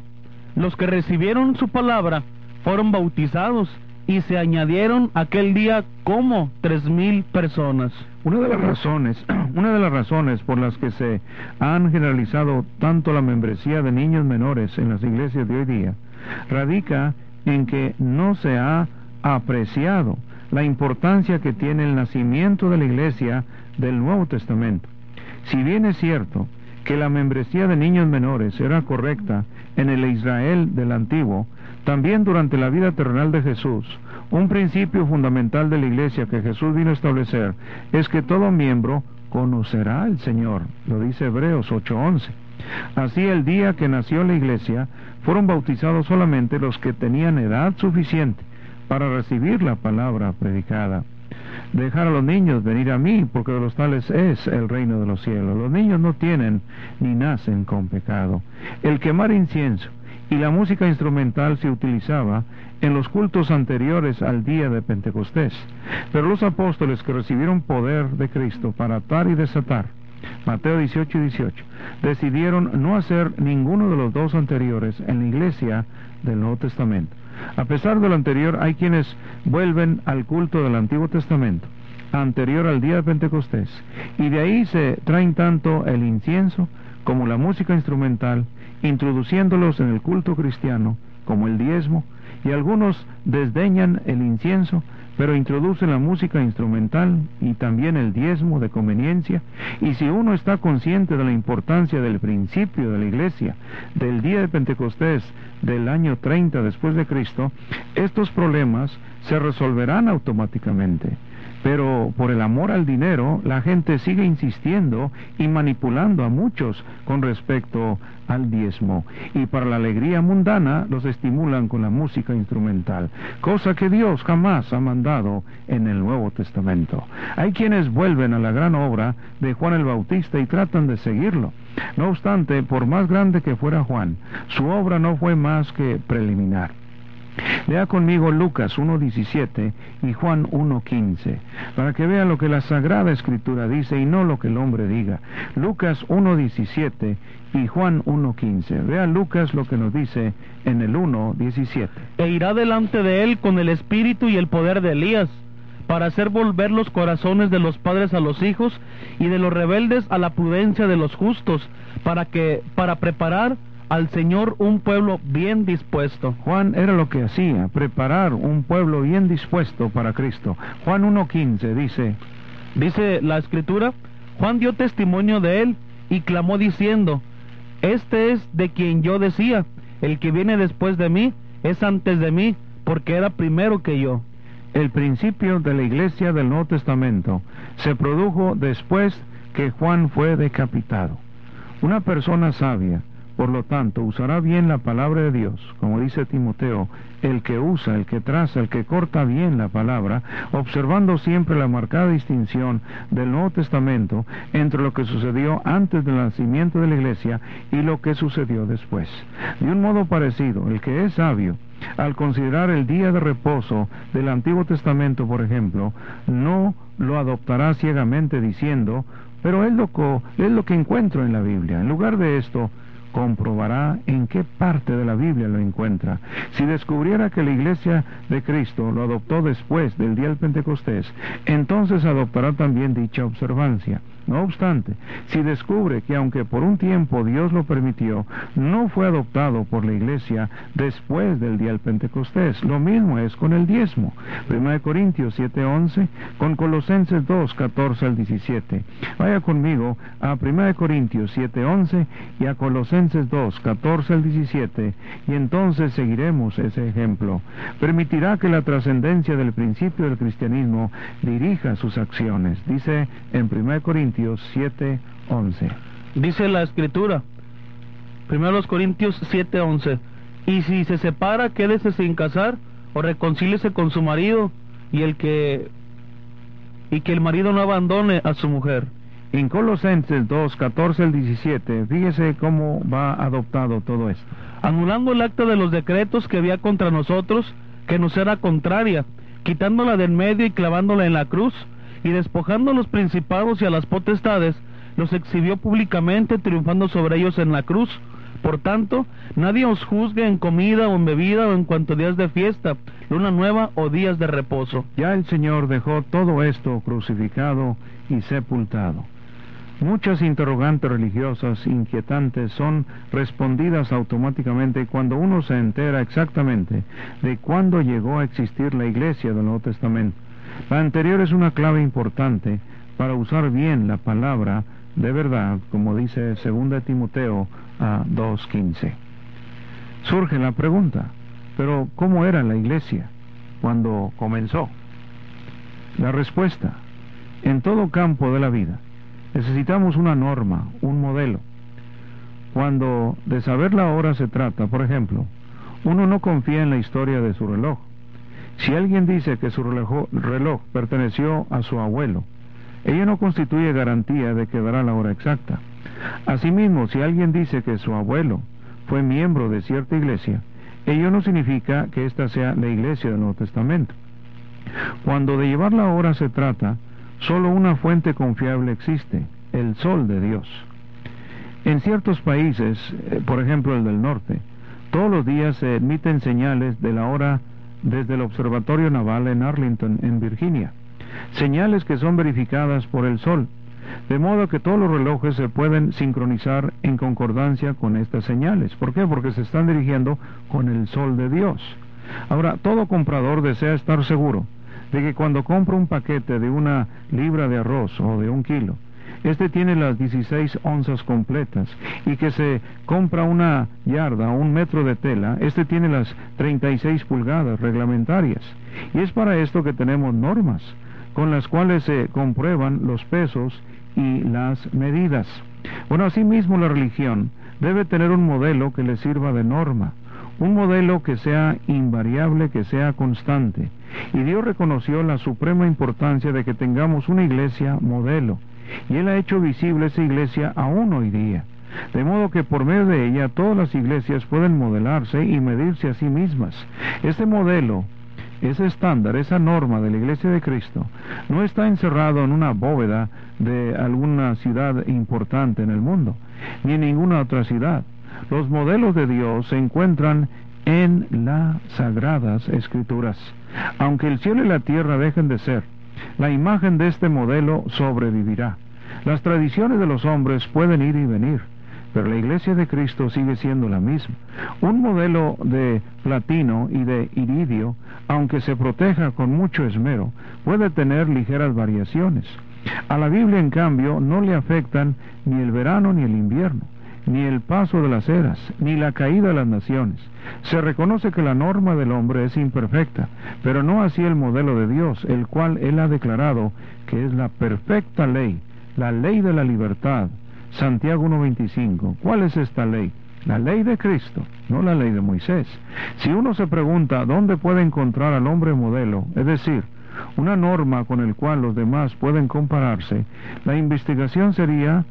los que recibieron su palabra fueron bautizados y se añadieron aquel día como tres mil personas. Una de las razones, una de las razones por las que se han generalizado tanto la membresía de niños menores en las iglesias de hoy día radica en que no se ha apreciado la importancia que tiene el nacimiento de la iglesia del Nuevo Testamento. Si bien es cierto que la membresía de niños menores era correcta en el Israel del antiguo, también durante la vida terrenal de Jesús, un principio fundamental de la iglesia que Jesús vino a establecer es que todo miembro conocerá al Señor, lo dice Hebreos 8:11. Así el día que nació la iglesia fueron bautizados solamente los que tenían edad suficiente para recibir la palabra predicada. Dejar a los niños venir a mí, porque de los tales es el reino de los cielos. Los niños no tienen ni nacen con pecado. El quemar incienso y la música instrumental se utilizaba en los cultos anteriores al día de Pentecostés. Pero los apóstoles que recibieron poder de Cristo para atar y desatar, Mateo 18 y 18, decidieron no hacer ninguno de los dos anteriores en la iglesia del Nuevo Testamento. A pesar de lo anterior, hay quienes vuelven al culto del Antiguo Testamento, anterior al día de Pentecostés, y de ahí se traen tanto el incienso como la música instrumental, introduciéndolos en el culto cristiano, como el diezmo, y algunos desdeñan el incienso pero introduce la música instrumental y también el diezmo de conveniencia, y si uno está consciente de la importancia del principio de la iglesia, del día de Pentecostés del año 30 después de Cristo, estos problemas se resolverán automáticamente. Pero por el amor al dinero, la gente sigue insistiendo y manipulando a muchos con respecto al diezmo. Y para la alegría mundana los estimulan con la música instrumental, cosa que Dios jamás ha mandado en el Nuevo Testamento. Hay quienes vuelven a la gran obra de Juan el Bautista y tratan de seguirlo. No obstante, por más grande que fuera Juan, su obra no fue más que preliminar. Lea conmigo Lucas 1.17 y Juan 1.15, para que vea lo que la Sagrada Escritura dice y no lo que el hombre diga. Lucas 1.17 y Juan 1.15. Vea Lucas lo que nos dice en el 1.17. E irá delante de él con el espíritu y el poder de Elías, para hacer volver los corazones de los padres a los hijos y de los rebeldes a la prudencia de los justos, para que, para preparar al Señor un pueblo bien dispuesto. Juan era lo que hacía, preparar un pueblo bien dispuesto para Cristo. Juan 1.15 dice, dice la escritura, Juan dio testimonio de él y clamó diciendo, Este es de quien yo decía, el que viene después de mí es antes de mí, porque era primero que yo. El principio de la iglesia del Nuevo Testamento se produjo después que Juan fue decapitado. Una persona sabia, por lo tanto, usará bien la palabra de Dios, como dice Timoteo, el que usa, el que traza, el que corta bien la palabra, observando siempre la marcada distinción del Nuevo Testamento entre lo que sucedió antes del nacimiento de la iglesia y lo que sucedió después. De un modo parecido, el que es sabio, al considerar el día de reposo del Antiguo Testamento, por ejemplo, no lo adoptará ciegamente diciendo, pero es lo, es lo que encuentro en la Biblia. En lugar de esto, comprobará en qué parte de la Biblia lo encuentra. Si descubriera que la iglesia de Cristo lo adoptó después del día del Pentecostés, entonces adoptará también dicha observancia. No obstante, si descubre que aunque por un tiempo Dios lo permitió, no fue adoptado por la iglesia después del día del Pentecostés, lo mismo es con el diezmo. 1 Corintios 7:11, con Colosenses 2, 14 al 17. Vaya conmigo a 1 Corintios 7:11 y a Colosenses 2, 14 al 17, y entonces seguiremos ese ejemplo. Permitirá que la trascendencia del principio del cristianismo dirija sus acciones. Dice en 1 Corintios 7, 11. Dice la escritura, primero los Corintios 7, 11, y si se separa, quédese sin casar o reconcíliese con su marido y el que y que el marido no abandone a su mujer. En Colosenses 2, 14 al 17, fíjese cómo va adoptado todo esto. Anulando el acta de los decretos que había contra nosotros, que nos era contraria, quitándola del medio y clavándola en la cruz, y despojando a los principados y a las potestades, los exhibió públicamente, triunfando sobre ellos en la cruz. Por tanto, nadie os juzgue en comida o en bebida o en cuanto días de fiesta, luna nueva o días de reposo. Ya el Señor dejó todo esto crucificado y sepultado. Muchas interrogantes religiosas inquietantes son respondidas automáticamente cuando uno se entera exactamente de cuándo llegó a existir la iglesia del Nuevo Testamento. La anterior es una clave importante para usar bien la palabra de verdad, como dice 2 Timoteo a 2.15. Surge la pregunta, pero ¿cómo era la iglesia cuando comenzó? La respuesta, en todo campo de la vida, necesitamos una norma, un modelo. Cuando de saber la hora se trata, por ejemplo, uno no confía en la historia de su reloj, si alguien dice que su reloj, perteneció a su abuelo, ello no constituye garantía de que dará la hora exacta. Asimismo, si alguien dice que su abuelo fue miembro de cierta iglesia, ello no significa que ésta sea la iglesia del Nuevo Testamento. Cuando de llevar la hora se trata, solo una fuente confiable existe, el sol de Dios. En ciertos países, eh, por ejemplo el del norte, todos los días se emiten señales de la hora desde el Observatorio Naval en Arlington, en Virginia. Señales que son verificadas por el Sol, de modo que todos los relojes se pueden sincronizar en concordancia con estas señales. ¿Por qué? Porque se están dirigiendo con el Sol de Dios. Ahora, todo comprador desea estar seguro de que cuando compra un paquete de una libra de arroz o de un kilo, este tiene las 16 onzas completas y que se compra una yarda un metro de tela, este tiene las 36 pulgadas reglamentarias. Y es para esto que tenemos normas con las cuales se comprueban los pesos y las medidas. Bueno, asimismo la religión debe tener un modelo que le sirva de norma, un modelo que sea invariable, que sea constante. Y Dios reconoció la suprema importancia de que tengamos una iglesia modelo y Él ha hecho visible esa iglesia aún hoy día. De modo que por medio de ella todas las iglesias pueden modelarse y medirse a sí mismas. Este modelo, ese estándar, esa norma de la iglesia de Cristo, no está encerrado en una bóveda de alguna ciudad importante en el mundo, ni en ninguna otra ciudad. Los modelos de Dios se encuentran en las sagradas escrituras. Aunque el cielo y la tierra dejen de ser, la imagen de este modelo sobrevivirá. Las tradiciones de los hombres pueden ir y venir, pero la iglesia de Cristo sigue siendo la misma. Un modelo de platino y de iridio, aunque se proteja con mucho esmero, puede tener ligeras variaciones. A la Biblia, en cambio, no le afectan ni el verano ni el invierno. Ni el paso de las eras, ni la caída de las naciones. Se reconoce que la norma del hombre es imperfecta, pero no así el modelo de Dios, el cual Él ha declarado que es la perfecta ley, la ley de la libertad. Santiago 1.25. ¿Cuál es esta ley? La ley de Cristo, no la ley de Moisés. Si uno se pregunta dónde puede encontrar al hombre modelo, es decir, una norma con el cual los demás pueden compararse, la investigación sería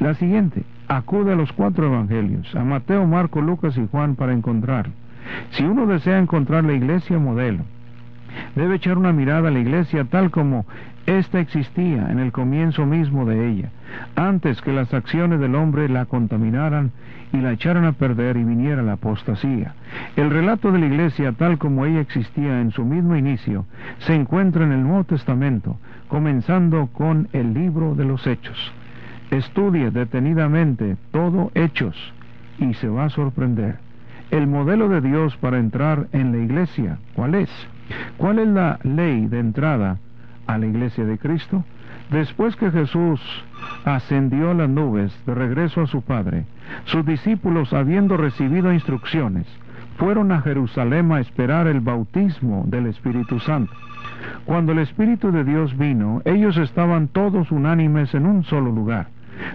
la siguiente. Acude a los cuatro evangelios, a Mateo, Marco, Lucas y Juan para encontrarlo. Si uno desea encontrar la iglesia modelo, debe echar una mirada a la iglesia tal como esta existía en el comienzo mismo de ella, antes que las acciones del hombre la contaminaran y la echaran a perder y viniera la apostasía. El relato de la iglesia tal como ella existía en su mismo inicio se encuentra en el Nuevo Testamento, comenzando con el libro de los Hechos. Estudie detenidamente todo Hechos y se va a sorprender. El modelo de Dios para entrar en la iglesia, ¿cuál es? ¿Cuál es la ley de entrada a la iglesia de Cristo? Después que Jesús ascendió a las nubes de regreso a su Padre, sus discípulos, habiendo recibido instrucciones, fueron a Jerusalén a esperar el bautismo del Espíritu Santo. Cuando el Espíritu de Dios vino, ellos estaban todos unánimes en un solo lugar.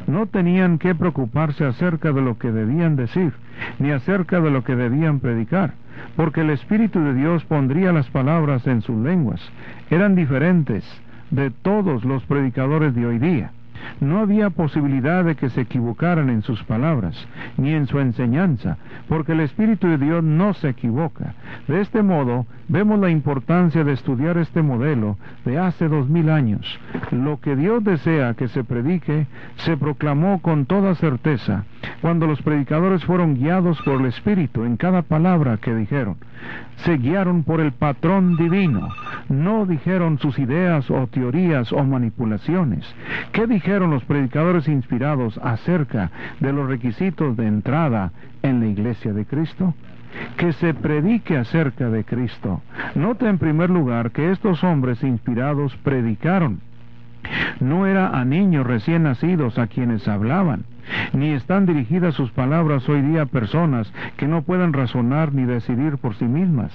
No tenían que preocuparse acerca de lo que debían decir, ni acerca de lo que debían predicar, porque el Espíritu de Dios pondría las palabras en sus lenguas. Eran diferentes de todos los predicadores de hoy día. No había posibilidad de que se equivocaran en sus palabras, ni en su enseñanza, porque el Espíritu de Dios no se equivoca. De este modo, vemos la importancia de estudiar este modelo de hace dos mil años. Lo que Dios desea que se predique, se proclamó con toda certeza, cuando los predicadores fueron guiados por el Espíritu en cada palabra que dijeron. Se guiaron por el patrón divino, no dijeron sus ideas o teorías o manipulaciones. ¿Qué dijeron los predicadores inspirados acerca de los requisitos de entrada en la iglesia de Cristo? que se predique acerca de Cristo. Nota en primer lugar que estos hombres inspirados predicaron. No era a niños recién nacidos a quienes hablaban, ni están dirigidas sus palabras hoy día a personas que no pueden razonar ni decidir por sí mismas.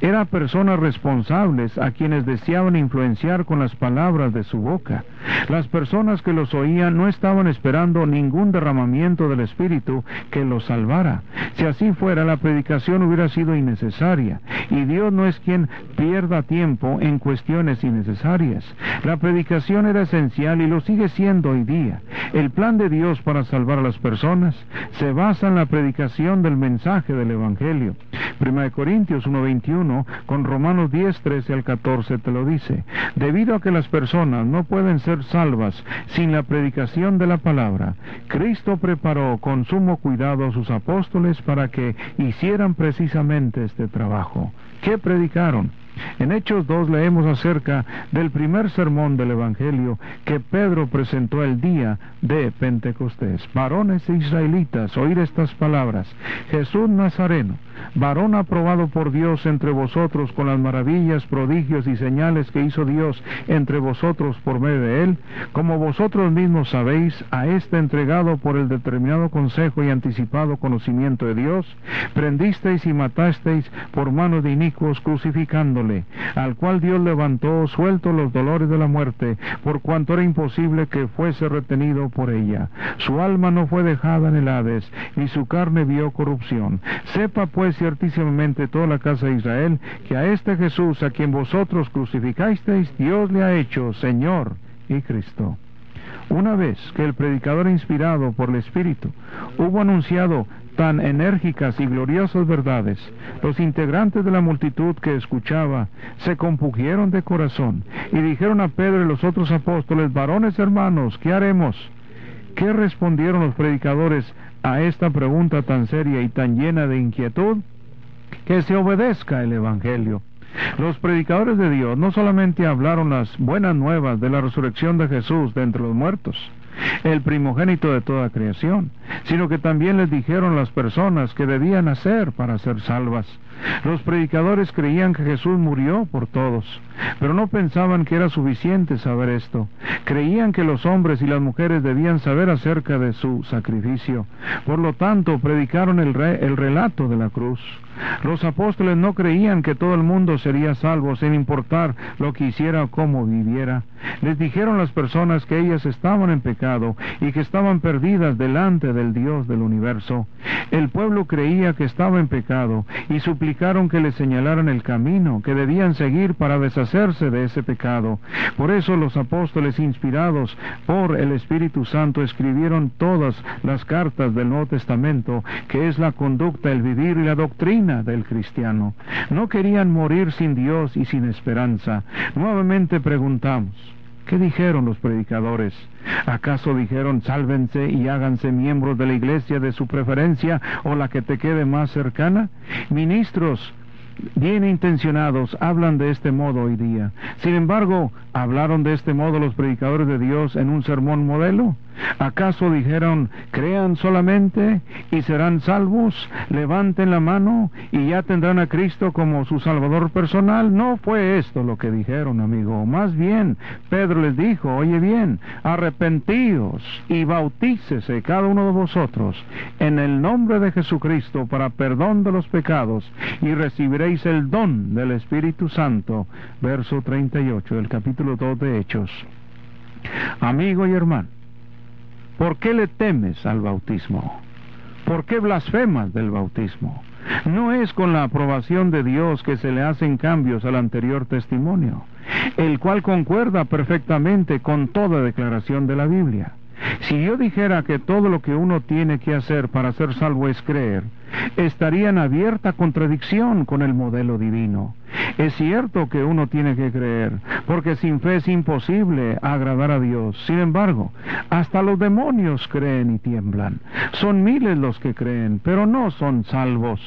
Era personas responsables a quienes deseaban influenciar con las palabras de su boca. Las personas que los oían no estaban esperando ningún derramamiento del Espíritu que los salvara. Si así fuera, la predicación hubiera sido innecesaria. Y Dios no es quien pierda tiempo en cuestiones innecesarias. La predicación era esencial y lo sigue siendo hoy día. El plan de Dios para salvar a las personas se basa en la predicación del mensaje del Evangelio. 1 Corintios 1.21 con Romanos 10, 13 al 14 te lo dice. Debido a que las personas no pueden ser salvas sin la predicación de la palabra, Cristo preparó con sumo cuidado a sus apóstoles para que hicieran precisamente este trabajo. ¿Qué predicaron? En Hechos 2 leemos acerca del primer sermón del Evangelio que Pedro presentó el día de Pentecostés. Varones israelitas, oír estas palabras. Jesús Nazareno, varón aprobado por Dios entre vosotros con las maravillas, prodigios y señales que hizo Dios entre vosotros por medio de él, como vosotros mismos sabéis, a este entregado por el determinado consejo y anticipado conocimiento de Dios, prendisteis y matasteis por mano de inicuos crucificándole, al cual Dios levantó suelto los dolores de la muerte, por cuanto era imposible que fuese retenido por ella. Su alma no fue dejada en el Hades, ni su carne vio corrupción. Sepa pues ciertísimamente toda la casa de Israel que a este Jesús a quien vosotros crucificasteis, Dios le ha hecho Señor y Cristo. Una vez que el predicador inspirado por el Espíritu hubo anunciado tan enérgicas y gloriosas verdades, los integrantes de la multitud que escuchaba se compugieron de corazón y dijeron a Pedro y los otros apóstoles, varones hermanos, ¿qué haremos? ¿Qué respondieron los predicadores a esta pregunta tan seria y tan llena de inquietud? Que se obedezca el Evangelio. Los predicadores de Dios no solamente hablaron las buenas nuevas de la resurrección de Jesús de entre los muertos, el primogénito de toda creación, sino que también les dijeron las personas que debían hacer para ser salvas. Los predicadores creían que Jesús murió por todos, pero no pensaban que era suficiente saber esto. Creían que los hombres y las mujeres debían saber acerca de su sacrificio. Por lo tanto, predicaron el, el relato de la cruz. Los apóstoles no creían que todo el mundo sería salvo sin importar lo que hiciera o cómo viviera. Les dijeron las personas que ellas estaban en pecado y que estaban perdidas delante del Dios del universo. El pueblo creía que estaba en pecado y que le señalaran el camino que debían seguir para deshacerse de ese pecado. Por eso los apóstoles inspirados por el Espíritu Santo escribieron todas las cartas del Nuevo Testamento, que es la conducta, el vivir y la doctrina del cristiano. No querían morir sin Dios y sin esperanza. Nuevamente preguntamos, ¿Qué dijeron los predicadores? ¿Acaso dijeron sálvense y háganse miembros de la iglesia de su preferencia o la que te quede más cercana? Ministros, bien intencionados hablan de este modo hoy día. Sin embargo, ¿hablaron de este modo los predicadores de Dios en un sermón modelo? ¿Acaso dijeron, crean solamente y serán salvos? Levanten la mano y ya tendrán a Cristo como su Salvador personal. No fue esto lo que dijeron, amigo. Más bien, Pedro les dijo, oye bien, arrepentíos y bautícese cada uno de vosotros en el nombre de Jesucristo para perdón de los pecados y recibiréis el don del Espíritu Santo. Verso 38 del capítulo 2 de Hechos. Amigo y hermano, ¿Por qué le temes al bautismo? ¿Por qué blasfemas del bautismo? No es con la aprobación de Dios que se le hacen cambios al anterior testimonio, el cual concuerda perfectamente con toda declaración de la Biblia. Si yo dijera que todo lo que uno tiene que hacer para ser salvo es creer, estaría en abierta contradicción con el modelo divino. Es cierto que uno tiene que creer, porque sin fe es imposible agradar a Dios. Sin embargo, hasta los demonios creen y tiemblan. Son miles los que creen, pero no son salvos.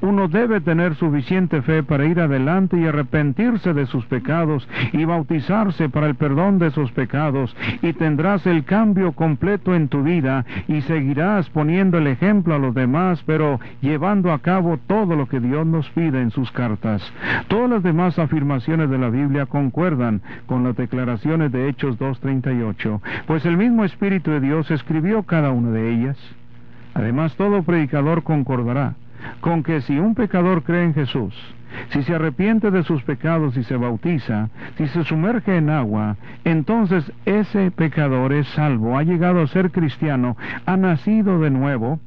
Uno debe tener suficiente fe para ir adelante y arrepentirse de sus pecados y bautizarse para el perdón de sus pecados y tendrás el cambio completo en tu vida y seguirás poniendo el ejemplo a los demás, pero llevando a cabo todo lo que Dios nos pide en sus cartas. Todas las demás afirmaciones de la Biblia concuerdan con las declaraciones de Hechos 2.38, pues el mismo Espíritu de Dios escribió cada una de ellas. Además, todo predicador concordará con que si un pecador cree en Jesús, si se arrepiente de sus pecados y se bautiza, si se sumerge en agua, entonces ese pecador es salvo, ha llegado a ser cristiano, ha nacido de nuevo,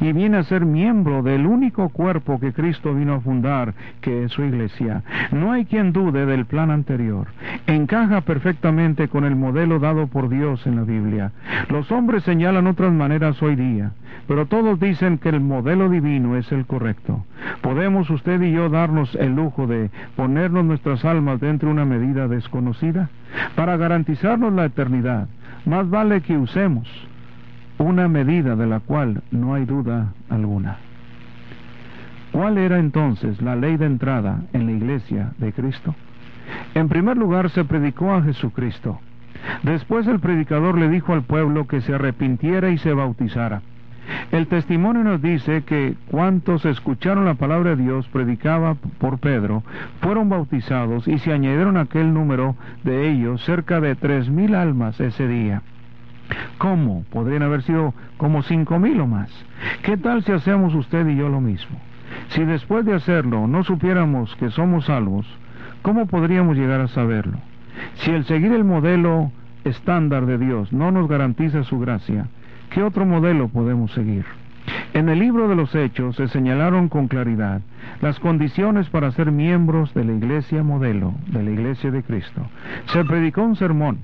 y viene a ser miembro del único cuerpo que Cristo vino a fundar, que es su iglesia. No hay quien dude del plan anterior. Encaja perfectamente con el modelo dado por Dios en la Biblia. Los hombres señalan otras maneras hoy día, pero todos dicen que el modelo divino es el correcto. ¿Podemos usted y yo darnos el lujo de ponernos nuestras almas dentro de una medida desconocida? Para garantizarnos la eternidad, más vale que usemos una medida de la cual no hay duda alguna. ¿Cuál era entonces la ley de entrada en la iglesia de Cristo? En primer lugar se predicó a Jesucristo. Después el predicador le dijo al pueblo que se arrepintiera y se bautizara. El testimonio nos dice que cuantos escucharon la palabra de Dios predicada por Pedro fueron bautizados y se añadieron aquel número de ellos, cerca de tres mil almas ese día. ¿Cómo? Podrían haber sido como cinco mil o más. ¿Qué tal si hacemos usted y yo lo mismo? Si después de hacerlo no supiéramos que somos salvos, ¿cómo podríamos llegar a saberlo? Si el seguir el modelo estándar de Dios no nos garantiza su gracia, ¿qué otro modelo podemos seguir? En el libro de los Hechos se señalaron con claridad las condiciones para ser miembros de la iglesia modelo, de la iglesia de Cristo. Se predicó un sermón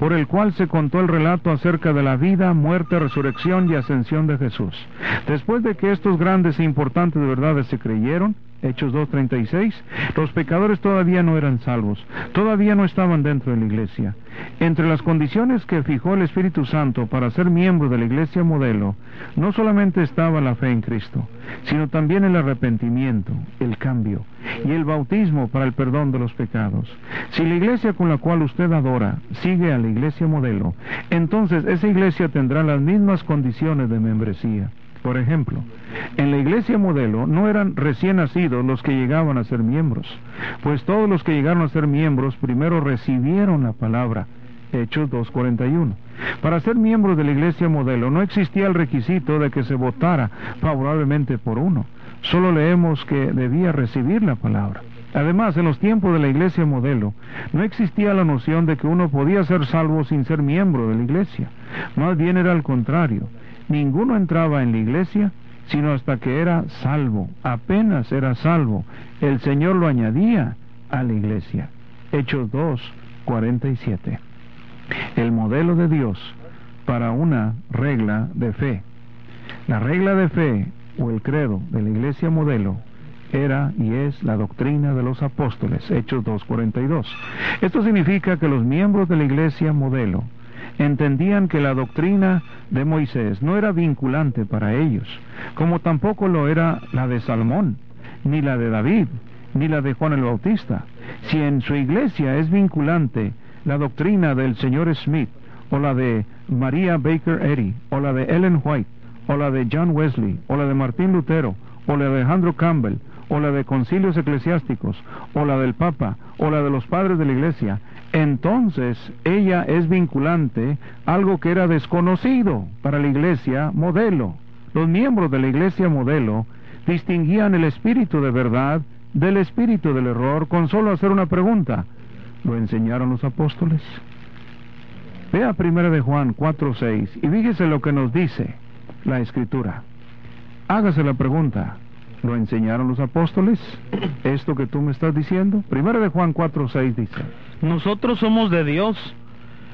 por el cual se contó el relato acerca de la vida, muerte, resurrección y ascensión de Jesús. Después de que estos grandes e importantes verdades se creyeron, Hechos 2.36, los pecadores todavía no eran salvos, todavía no estaban dentro de la iglesia. Entre las condiciones que fijó el Espíritu Santo para ser miembro de la iglesia modelo, no solamente estaba la fe en Cristo, sino también el arrepentimiento, el cambio y el bautismo para el perdón de los pecados. Si la iglesia con la cual usted adora sigue a la iglesia modelo, entonces esa iglesia tendrá las mismas condiciones de membresía. Por ejemplo, en la iglesia modelo no eran recién nacidos los que llegaban a ser miembros, pues todos los que llegaron a ser miembros primero recibieron la palabra. Hechos 2.41. Para ser miembros de la iglesia modelo no existía el requisito de que se votara favorablemente por uno. Solo leemos que debía recibir la palabra. Además, en los tiempos de la iglesia modelo, no existía la noción de que uno podía ser salvo sin ser miembro de la iglesia. Más bien era al contrario. Ninguno entraba en la iglesia sino hasta que era salvo. Apenas era salvo. El Señor lo añadía a la iglesia. Hechos 2, 47. El modelo de Dios para una regla de fe. La regla de fe o el credo de la iglesia modelo era y es la doctrina de los apóstoles, Hechos 2.42. Esto significa que los miembros de la iglesia modelo entendían que la doctrina de Moisés no era vinculante para ellos, como tampoco lo era la de Salmón, ni la de David, ni la de Juan el Bautista. Si en su iglesia es vinculante la doctrina del señor Smith, o la de María Baker Eddy, o la de Ellen White, o la de John Wesley, o la de Martín Lutero, o la de Alejandro Campbell, o la de concilios eclesiásticos, o la del Papa, o la de los padres de la Iglesia, entonces ella es vinculante, algo que era desconocido para la Iglesia modelo. Los miembros de la Iglesia modelo distinguían el espíritu de verdad del espíritu del error con solo hacer una pregunta. ¿Lo enseñaron los apóstoles? Vea 1 de Juan 4.6 y fíjese lo que nos dice la escritura. Hágase la pregunta, ¿lo enseñaron los apóstoles? ¿Esto que tú me estás diciendo? Primero de Juan 4.6 dice. Nosotros somos de Dios.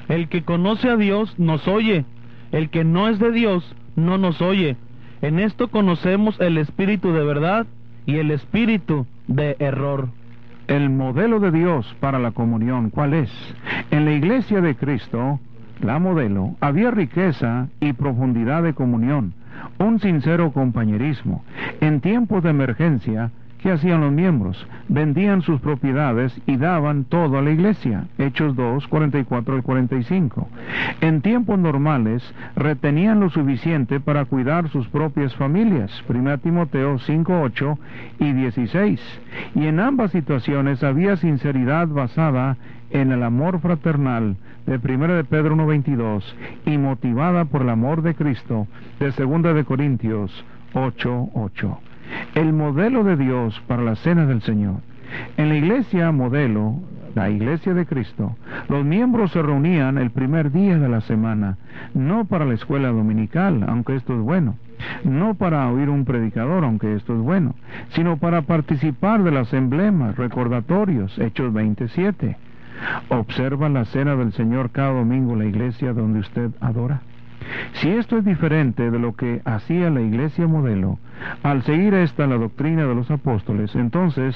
El que conoce a Dios nos oye. El que no es de Dios no nos oye. En esto conocemos el espíritu de verdad y el espíritu de error. El modelo de Dios para la comunión, ¿cuál es? En la iglesia de Cristo, la modelo, había riqueza y profundidad de comunión, un sincero compañerismo. En tiempos de emergencia, ¿Qué hacían los miembros? Vendían sus propiedades y daban todo a la iglesia. Hechos 2, 44 al 45. En tiempos normales retenían lo suficiente para cuidar sus propias familias. 1 Timoteo 5, 8 y 16. Y en ambas situaciones había sinceridad basada en el amor fraternal de 1 de Pedro 1.22 y motivada por el amor de Cristo de 2 de Corintios 8.8 el modelo de Dios para la cena del Señor. En la iglesia modelo, la iglesia de Cristo, los miembros se reunían el primer día de la semana, no para la escuela dominical, aunque esto es bueno, no para oír un predicador, aunque esto es bueno, sino para participar de las emblemas, recordatorios, Hechos 27. ¿Observa la cena del Señor cada domingo en la iglesia donde usted adora? Si esto es diferente de lo que hacía la iglesia modelo, al seguir esta la doctrina de los apóstoles, entonces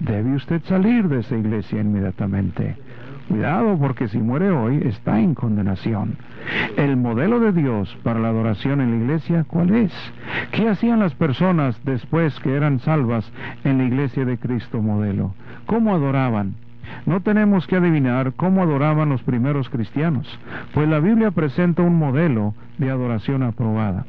debe usted salir de esa iglesia inmediatamente. Cuidado porque si muere hoy está en condenación. El modelo de Dios para la adoración en la iglesia, ¿cuál es? ¿Qué hacían las personas después que eran salvas en la iglesia de Cristo modelo? ¿Cómo adoraban? No tenemos que adivinar cómo adoraban los primeros cristianos, pues la Biblia presenta un modelo de adoración aprobada.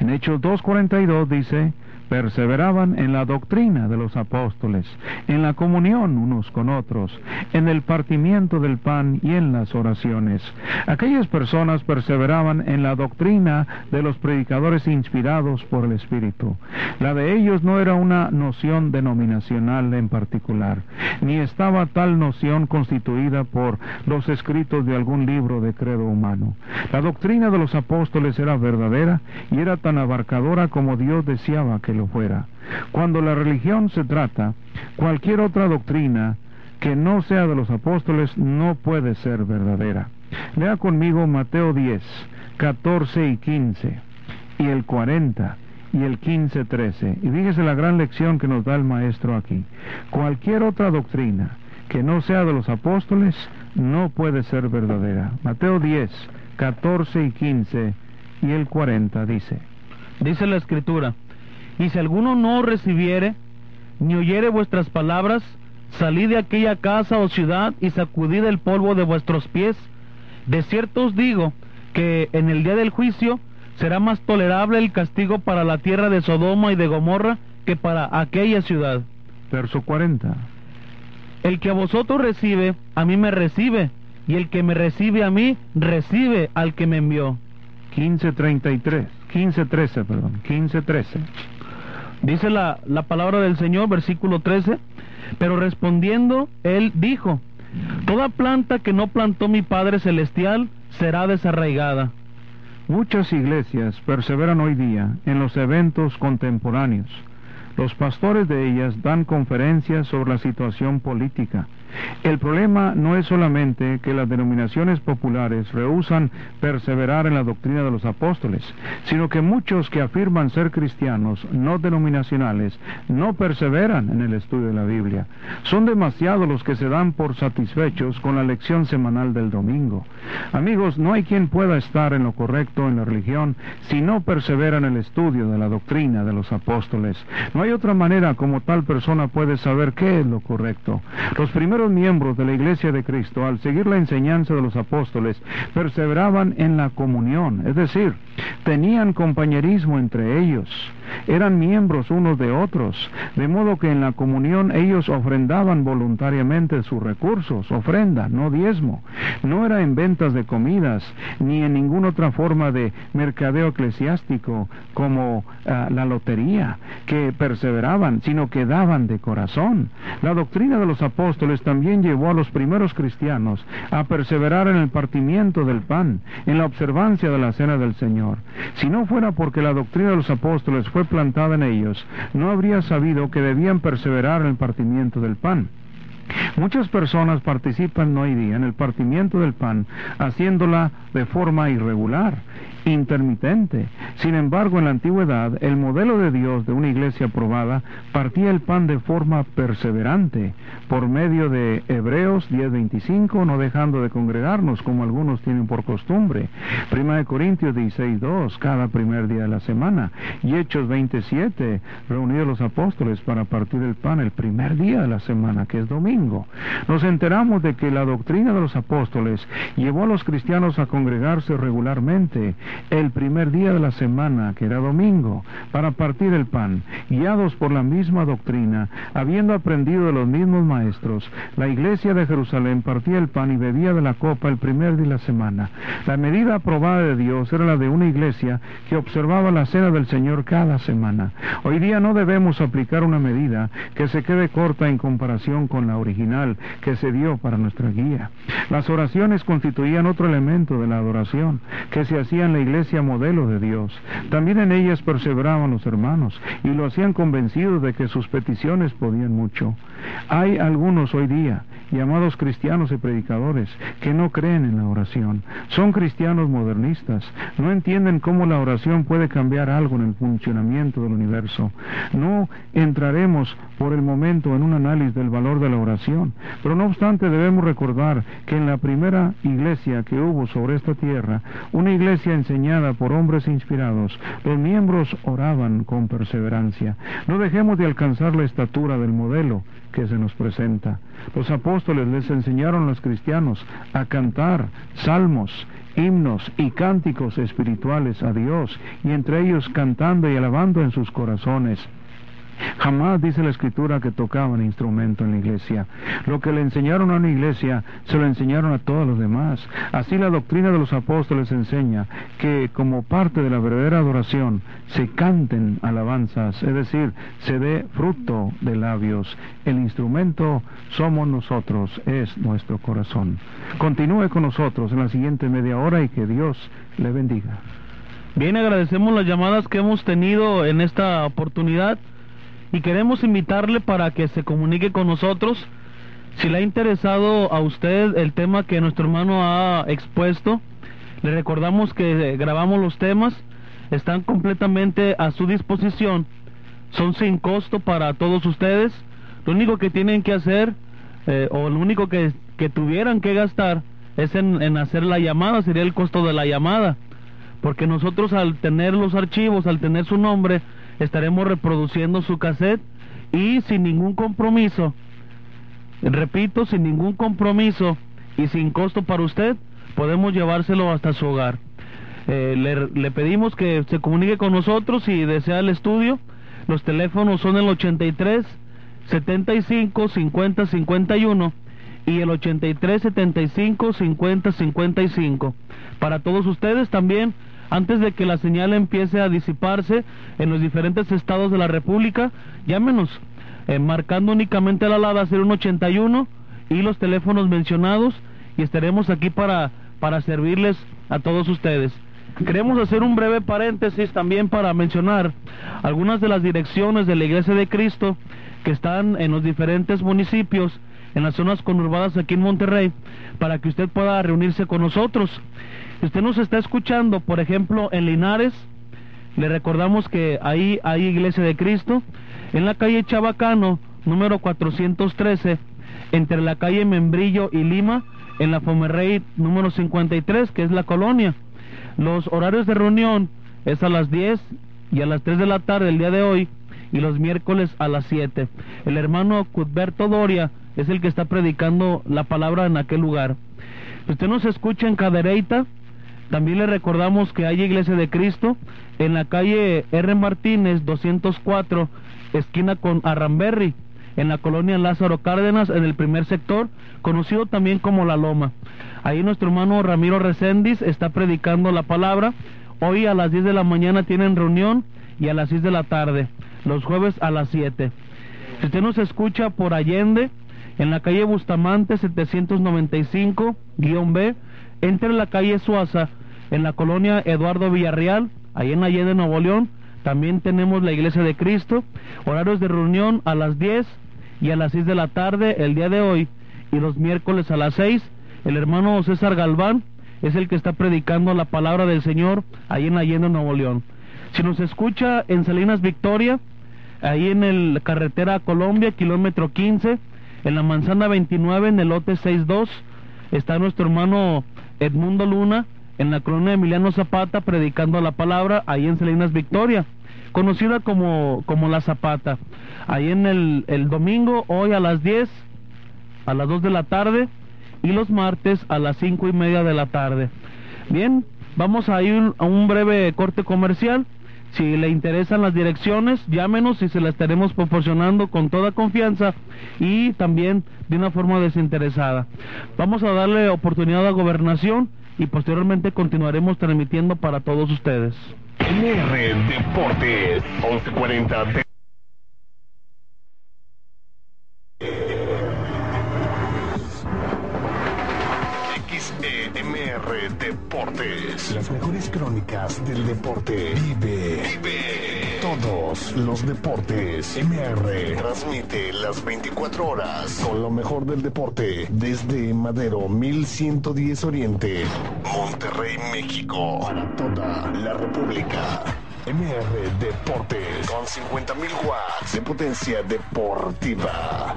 En Hechos 2.42 dice, perseveraban en la doctrina de los apóstoles, en la comunión unos con otros, en el partimiento del pan y en las oraciones. Aquellas personas perseveraban en la doctrina de los predicadores inspirados por el Espíritu. La de ellos no era una noción denominacional en particular, ni estaba tal noción constituida por los escritos de algún libro de credo humano. La doctrina de los apóstoles era verdadera y era tan abarcadora como Dios deseaba que fuera. Cuando la religión se trata, cualquier otra doctrina que no sea de los apóstoles no puede ser verdadera. Lea conmigo Mateo 10, 14 y 15, y el 40, y el 15.13. Y fíjese la gran lección que nos da el maestro aquí. Cualquier otra doctrina que no sea de los apóstoles no puede ser verdadera. Mateo 10, 14 y 15 y el 40 dice. Dice la escritura, y si alguno no recibiere, ni oyere vuestras palabras, salid de aquella casa o ciudad y sacudid el polvo de vuestros pies. De cierto os digo que en el día del juicio será más tolerable el castigo para la tierra de Sodoma y de Gomorra que para aquella ciudad. Verso 40. El que a vosotros recibe, a mí me recibe, y el que me recibe a mí, recibe al que me envió. 15.33, 15.13, perdón, 15.13. Dice la, la palabra del Señor, versículo 13, pero respondiendo, él dijo, Toda planta que no plantó mi Padre Celestial será desarraigada. Muchas iglesias perseveran hoy día en los eventos contemporáneos. Los pastores de ellas dan conferencias sobre la situación política. El problema no es solamente que las denominaciones populares rehusan perseverar en la doctrina de los apóstoles, sino que muchos que afirman ser cristianos no denominacionales no perseveran en el estudio de la Biblia. Son demasiados los que se dan por satisfechos con la lección semanal del domingo. Amigos, no hay quien pueda estar en lo correcto en la religión si no persevera en el estudio de la doctrina de los apóstoles. No hay otra manera como tal persona puede saber qué es lo correcto. Los primeros miembros de la Iglesia de Cristo, al seguir la enseñanza de los apóstoles, perseveraban en la comunión, es decir, tenían compañerismo entre ellos, eran miembros unos de otros, de modo que en la comunión ellos ofrendaban voluntariamente sus recursos, ofrenda, no diezmo. No era en ventas de comidas, ni en ninguna otra forma de mercadeo eclesiástico como ah, la lotería, que perseveraban, sino que daban de corazón. La doctrina de los apóstoles también llevó a los primeros cristianos a perseverar en el partimiento del pan, en la observancia de la cena del Señor. Si no fuera porque la doctrina de los apóstoles fue plantada en ellos, no habría sabido que debían perseverar en el partimiento del pan. Muchas personas participan hoy día en el partimiento del pan, haciéndola de forma irregular, intermitente. Sin embargo, en la antigüedad, el modelo de Dios de una iglesia probada partía el pan de forma perseverante, por medio de Hebreos 10:25, no dejando de congregarnos como algunos tienen por costumbre. Prima de Corintios 16:2, cada primer día de la semana. Y Hechos 27, reunidos los apóstoles para partir el pan el primer día de la semana, que es domingo. Nos enteramos de que la doctrina de los apóstoles llevó a los cristianos a congregarse regularmente el primer día de la semana, que era domingo, para partir el pan, guiados por la misma doctrina, habiendo aprendido de los mismos maestros, la iglesia de Jerusalén partía el pan y bebía de la copa el primer día de la semana. La medida aprobada de Dios era la de una iglesia que observaba la cena del Señor cada semana. Hoy día no debemos aplicar una medida que se quede corta en comparación con la original que se dio para nuestra guía. Las oraciones constituían otro elemento de la adoración que se hacía iglesia modelo de Dios. También en ellas perseveraban los hermanos y lo hacían convencidos de que sus peticiones podían mucho. Hay algunos hoy día, llamados cristianos y predicadores, que no creen en la oración. Son cristianos modernistas. No entienden cómo la oración puede cambiar algo en el funcionamiento del universo. No entraremos por el momento en un análisis del valor de la oración, pero no obstante debemos recordar que en la primera iglesia que hubo sobre esta tierra, una iglesia enseñada por hombres inspirados, los miembros oraban con perseverancia. No dejemos de alcanzar la estatura del modelo que se nos presenta. Los apóstoles les enseñaron a los cristianos a cantar salmos, himnos y cánticos espirituales a Dios, y entre ellos cantando y alabando en sus corazones. Jamás dice la escritura que tocaban instrumento en la iglesia. Lo que le enseñaron a una iglesia se lo enseñaron a todos los demás. Así la doctrina de los apóstoles enseña que como parte de la verdadera adoración se canten alabanzas, es decir, se dé fruto de labios. El instrumento somos nosotros, es nuestro corazón. Continúe con nosotros en la siguiente media hora y que Dios le bendiga. Bien, agradecemos las llamadas que hemos tenido en esta oportunidad y queremos invitarle para que se comunique con nosotros. Si le ha interesado a usted el tema que nuestro hermano ha expuesto, le recordamos que grabamos los temas están completamente a su disposición, son sin costo para todos ustedes. Lo único que tienen que hacer, eh, o lo único que, que tuvieran que gastar, es en, en hacer la llamada, sería el costo de la llamada. Porque nosotros al tener los archivos, al tener su nombre, estaremos reproduciendo su cassette y sin ningún compromiso, repito, sin ningún compromiso y sin costo para usted, podemos llevárselo hasta su hogar. Eh, le, le pedimos que se comunique con nosotros si desea el estudio. Los teléfonos son el 83 75 50 51 y el 83 75 50 55. Para todos ustedes también, antes de que la señal empiece a disiparse en los diferentes estados de la República, llámenos, eh, marcando únicamente la alada 0181 y los teléfonos mencionados y estaremos aquí para, para servirles a todos ustedes. Queremos hacer un breve paréntesis también para mencionar algunas de las direcciones de la Iglesia de Cristo que están en los diferentes municipios, en las zonas conurbadas aquí en Monterrey, para que usted pueda reunirse con nosotros. Usted nos está escuchando, por ejemplo, en Linares, le recordamos que ahí hay Iglesia de Cristo, en la calle Chabacano, número 413, entre la calle Membrillo y Lima, en la Fomerrey número 53, que es la colonia. Los horarios de reunión es a las 10 y a las 3 de la tarde el día de hoy y los miércoles a las 7. El hermano Cuthberto Doria es el que está predicando la palabra en aquel lugar. Usted nos escucha en Cadereyta, también le recordamos que hay Iglesia de Cristo en la calle R. Martínez 204, esquina con Arramberry, en la colonia Lázaro Cárdenas, en el primer sector, conocido también como La Loma. Ahí nuestro hermano Ramiro Recendis está predicando la palabra. Hoy a las 10 de la mañana tienen reunión y a las 6 de la tarde, los jueves a las 7. Si usted nos escucha por Allende, en la calle Bustamante 795-B, entre la calle Suaza, en la colonia Eduardo Villarreal, ahí en Allende, Nuevo León, también tenemos la Iglesia de Cristo, horarios de reunión a las 10 y a las 6 de la tarde el día de hoy y los miércoles a las 6. El hermano César Galván es el que está predicando la palabra del Señor ahí en Allende, Nuevo León. Si nos escucha en Salinas Victoria, ahí en el carretera Colombia, kilómetro 15, en la manzana 29, en el lote 62, está nuestro hermano Edmundo Luna, en la colonia Emiliano Zapata, predicando la palabra, ahí en Salinas Victoria, conocida como, como La Zapata. Ahí en el, el domingo, hoy a las 10, a las 2 de la tarde, y los martes a las cinco y media de la tarde. Bien, vamos a ir a un breve corte comercial. Si le interesan las direcciones, llámenos y se las estaremos proporcionando con toda confianza y también de una forma desinteresada. Vamos a darle oportunidad a gobernación y posteriormente continuaremos transmitiendo para todos ustedes. MR Deportes 1140 Deportes. Las mejores crónicas del deporte. Vive. Vive. Todos los deportes. MR transmite las 24 horas con lo mejor del deporte desde Madero 1110 Oriente, Monterrey, México. Para toda la República. MR Deportes con 50.000 watts de potencia deportiva.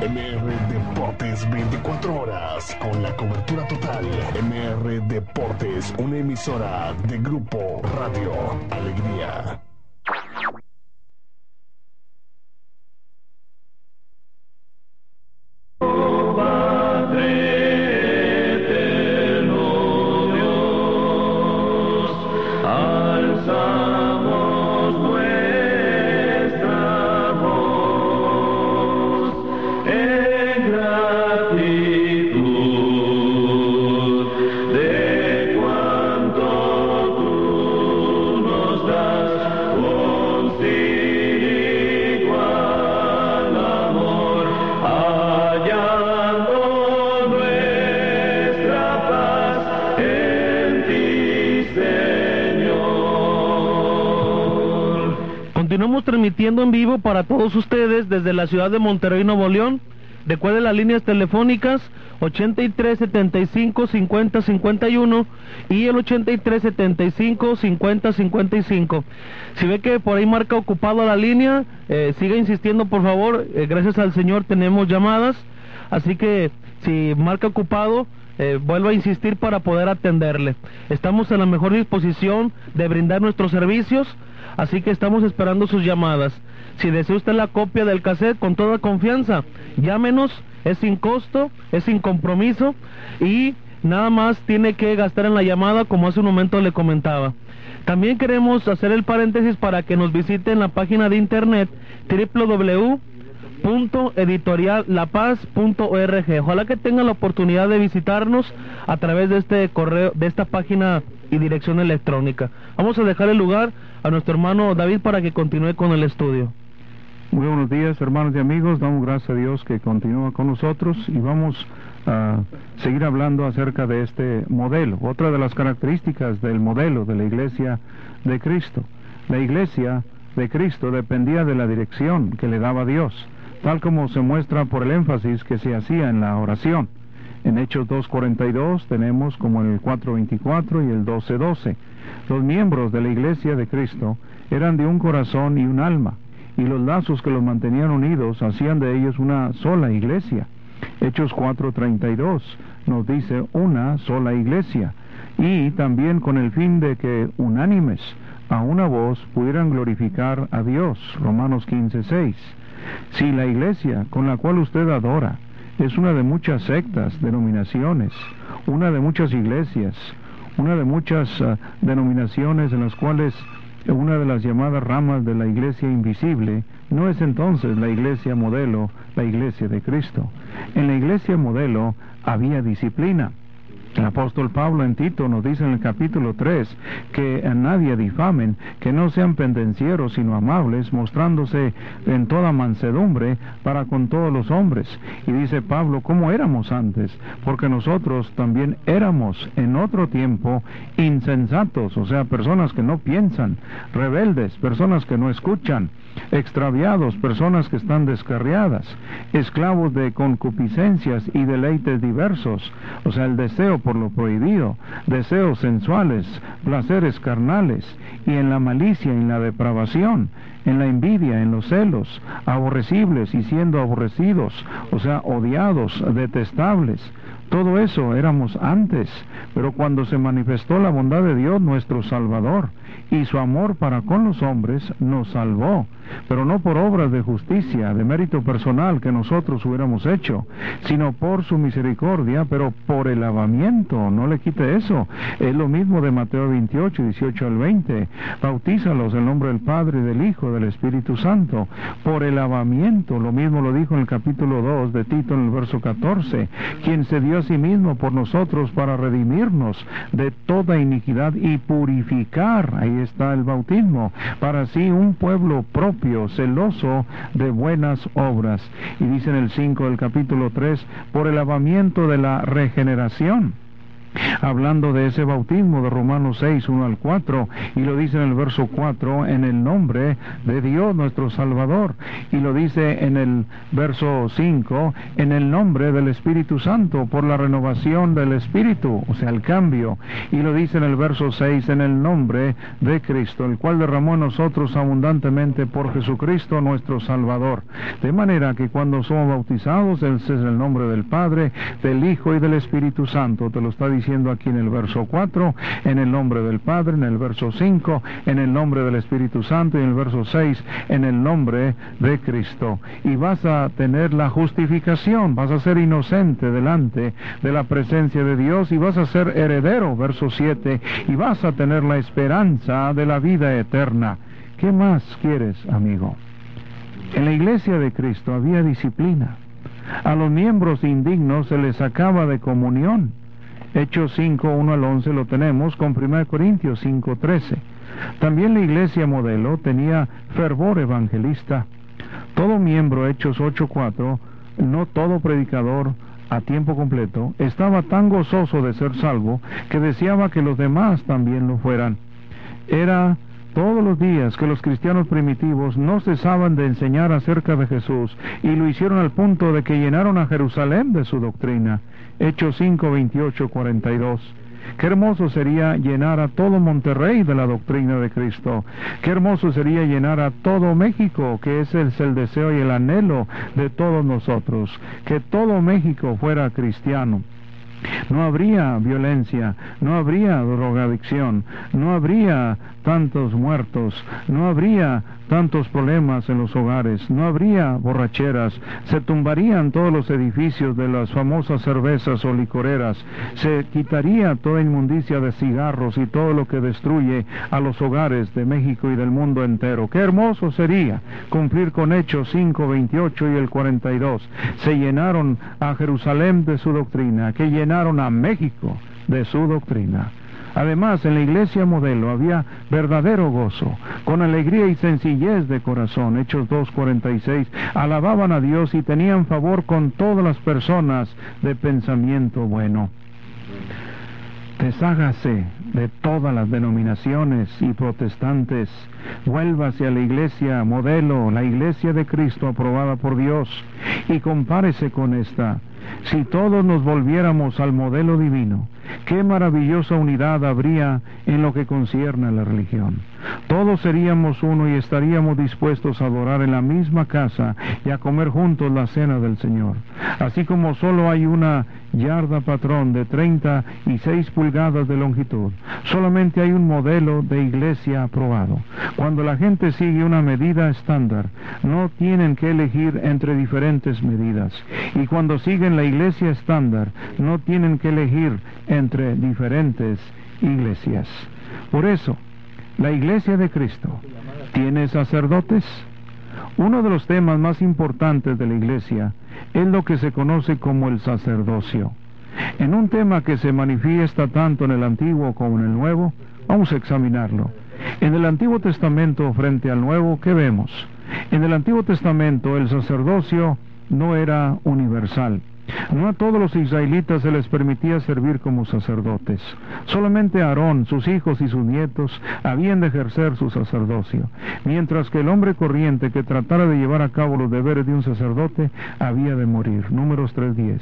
MR Deportes 24 horas con la cobertura total. MR Deportes, una emisora de Grupo Radio Alegría. Transmitiendo en vivo para todos ustedes desde la ciudad de Monterrey, Nuevo León, Recuerde las líneas telefónicas 8375 5051 y el 8375 5055. Si ve que por ahí marca ocupado la línea, eh, siga insistiendo por favor. Eh, gracias al Señor tenemos llamadas. Así que si marca ocupado, eh, vuelvo a insistir para poder atenderle. Estamos en la mejor disposición de brindar nuestros servicios, así que estamos esperando sus llamadas. Si desea usted la copia del cassette con toda confianza, llámenos, es sin costo, es sin compromiso y nada más tiene que gastar en la llamada como hace un momento le comentaba. También queremos hacer el paréntesis para que nos visite en la página de internet www punto editoriallapaz.org. Ojalá que tengan la oportunidad de visitarnos a través de este correo, de esta página y dirección electrónica. Vamos a dejar el lugar a nuestro hermano David para que continúe con el estudio. Muy buenos días, hermanos y amigos. Damos gracias a Dios que continúa con nosotros y vamos a seguir hablando acerca de este modelo. Otra de las características del modelo de la iglesia de Cristo. La iglesia de Cristo dependía de la dirección que le daba Dios tal como se muestra por el énfasis que se hacía en la oración. En Hechos 2.42 tenemos como en el 4.24 y el 12.12. Los miembros de la iglesia de Cristo eran de un corazón y un alma, y los lazos que los mantenían unidos hacían de ellos una sola iglesia. Hechos 4.32 nos dice una sola iglesia, y también con el fin de que unánimes a una voz pudieran glorificar a Dios. Romanos 15.6. Si la iglesia con la cual usted adora es una de muchas sectas, denominaciones, una de muchas iglesias, una de muchas ah, denominaciones en las cuales una de las llamadas ramas de la iglesia invisible, no es entonces la iglesia modelo, la iglesia de Cristo. En la iglesia modelo había disciplina. El apóstol Pablo en Tito nos dice en el capítulo 3 que a nadie difamen, que no sean pendencieros sino amables, mostrándose en toda mansedumbre para con todos los hombres. Y dice Pablo, ¿cómo éramos antes? Porque nosotros también éramos en otro tiempo insensatos, o sea, personas que no piensan, rebeldes, personas que no escuchan, extraviados, personas que están descarriadas, esclavos de concupiscencias y deleites diversos, o sea, el deseo por lo prohibido, deseos sensuales, placeres carnales, y en la malicia, en la depravación, en la envidia, en los celos, aborrecibles y siendo aborrecidos, o sea, odiados, detestables. Todo eso éramos antes, pero cuando se manifestó la bondad de Dios nuestro Salvador y su amor para con los hombres, nos salvó pero no por obras de justicia, de mérito personal que nosotros hubiéramos hecho, sino por su misericordia, pero por el lavamiento, no le quite eso. Es lo mismo de Mateo 28, 18 al 20. Bautízalos en nombre del Padre, del Hijo, del Espíritu Santo, por el lavamiento, lo mismo lo dijo en el capítulo 2 de Tito en el verso 14, quien se dio a sí mismo por nosotros para redimirnos de toda iniquidad y purificar, ahí está el bautismo, para así un pueblo propio celoso de buenas obras. Y dice en el 5 del capítulo 3, por el lavamiento de la regeneración hablando de ese bautismo de Romanos 6, 1 al 4, y lo dice en el verso 4, en el nombre de Dios nuestro Salvador, y lo dice en el verso 5, en el nombre del Espíritu Santo, por la renovación del Espíritu, o sea, el cambio, y lo dice en el verso 6, en el nombre de Cristo, el cual derramó en nosotros abundantemente por Jesucristo nuestro Salvador. De manera que cuando somos bautizados, es el nombre del Padre, del Hijo y del Espíritu Santo, te lo está diciendo diciendo aquí en el verso 4, en el nombre del Padre, en el verso 5, en el nombre del Espíritu Santo y en el verso 6, en el nombre de Cristo. Y vas a tener la justificación, vas a ser inocente delante de la presencia de Dios y vas a ser heredero, verso 7, y vas a tener la esperanza de la vida eterna. ¿Qué más quieres, amigo? En la iglesia de Cristo había disciplina. A los miembros indignos se les sacaba de comunión. Hechos 5, 1 al 11 lo tenemos con 1 Corintios 5, 13. También la iglesia modelo tenía fervor evangelista. Todo miembro, Hechos 8, 4, no todo predicador a tiempo completo, estaba tan gozoso de ser salvo que deseaba que los demás también lo fueran. Era todos los días que los cristianos primitivos no cesaban de enseñar acerca de Jesús y lo hicieron al punto de que llenaron a Jerusalén de su doctrina. Hechos 5, 28, 42. Qué hermoso sería llenar a todo Monterrey de la doctrina de Cristo. Qué hermoso sería llenar a todo México, que ese es el deseo y el anhelo de todos nosotros. Que todo México fuera cristiano. No habría violencia, no habría drogadicción, no habría tantos muertos, no habría tantos problemas en los hogares, no habría borracheras, se tumbarían todos los edificios de las famosas cervezas o licoreras, se quitaría toda inmundicia de cigarros y todo lo que destruye a los hogares de México y del mundo entero. Qué hermoso sería cumplir con Hechos 5, 28 y el 42. Se llenaron a Jerusalén de su doctrina, que llenaron a México de su doctrina. Además, en la iglesia modelo había verdadero gozo, con alegría y sencillez de corazón. Hechos 2.46, alababan a Dios y tenían favor con todas las personas de pensamiento bueno. Deshágase de todas las denominaciones y protestantes. Vuélvase a la iglesia modelo, la iglesia de Cristo aprobada por Dios, y compárese con esta. Si todos nos volviéramos al modelo divino, qué maravillosa unidad habría en lo que concierne a la religión. Todos seríamos uno y estaríamos dispuestos a adorar en la misma casa y a comer juntos la cena del Señor. Así como solo hay una yarda patrón de 36 pulgadas de longitud, solamente hay un modelo de iglesia aprobado. Cuando la gente sigue una medida estándar, no tienen que elegir entre diferentes medidas. Y cuando siguen la iglesia estándar, no tienen que elegir entre diferentes iglesias. Por eso, la iglesia de Cristo tiene sacerdotes. Uno de los temas más importantes de la iglesia es lo que se conoce como el sacerdocio. En un tema que se manifiesta tanto en el Antiguo como en el Nuevo, vamos a examinarlo. En el Antiguo Testamento frente al Nuevo, ¿qué vemos? En el Antiguo Testamento el sacerdocio no era universal. No a todos los israelitas se les permitía servir como sacerdotes. Solamente Aarón, sus hijos y sus nietos habían de ejercer su sacerdocio, mientras que el hombre corriente que tratara de llevar a cabo los deberes de un sacerdote había de morir. Números 3.10.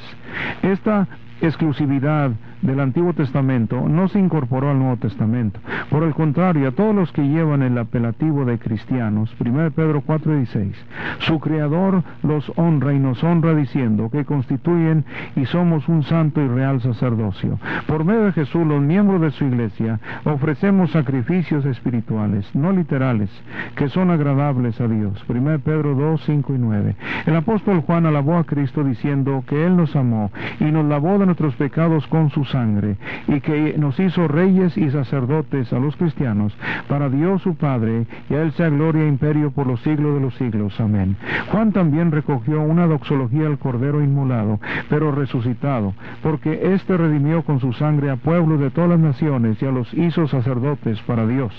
Esta exclusividad del Antiguo Testamento no se incorporó al Nuevo Testamento. Por el contrario, a todos los que llevan el apelativo de cristianos, 1 Pedro 4:16, su Creador los honra y nos honra diciendo que constituyen y somos un santo y real sacerdocio. Por medio de Jesús, los miembros de su iglesia ofrecemos sacrificios espirituales, no literales, que son agradables a Dios. 1 Pedro 2, 5 y 9. El apóstol Juan alabó a Cristo diciendo que Él nos amó y nos lavó de nuestros pecados con su sangre y que nos hizo reyes y sacerdotes a los cristianos para Dios su Padre y a Él sea gloria e imperio por los siglos de los siglos. Amén. Juan también recogió una doxología al Cordero inmolado, pero resucitado, porque éste redimió con su sangre a pueblos de todas las naciones y a los hizo sacerdotes para Dios.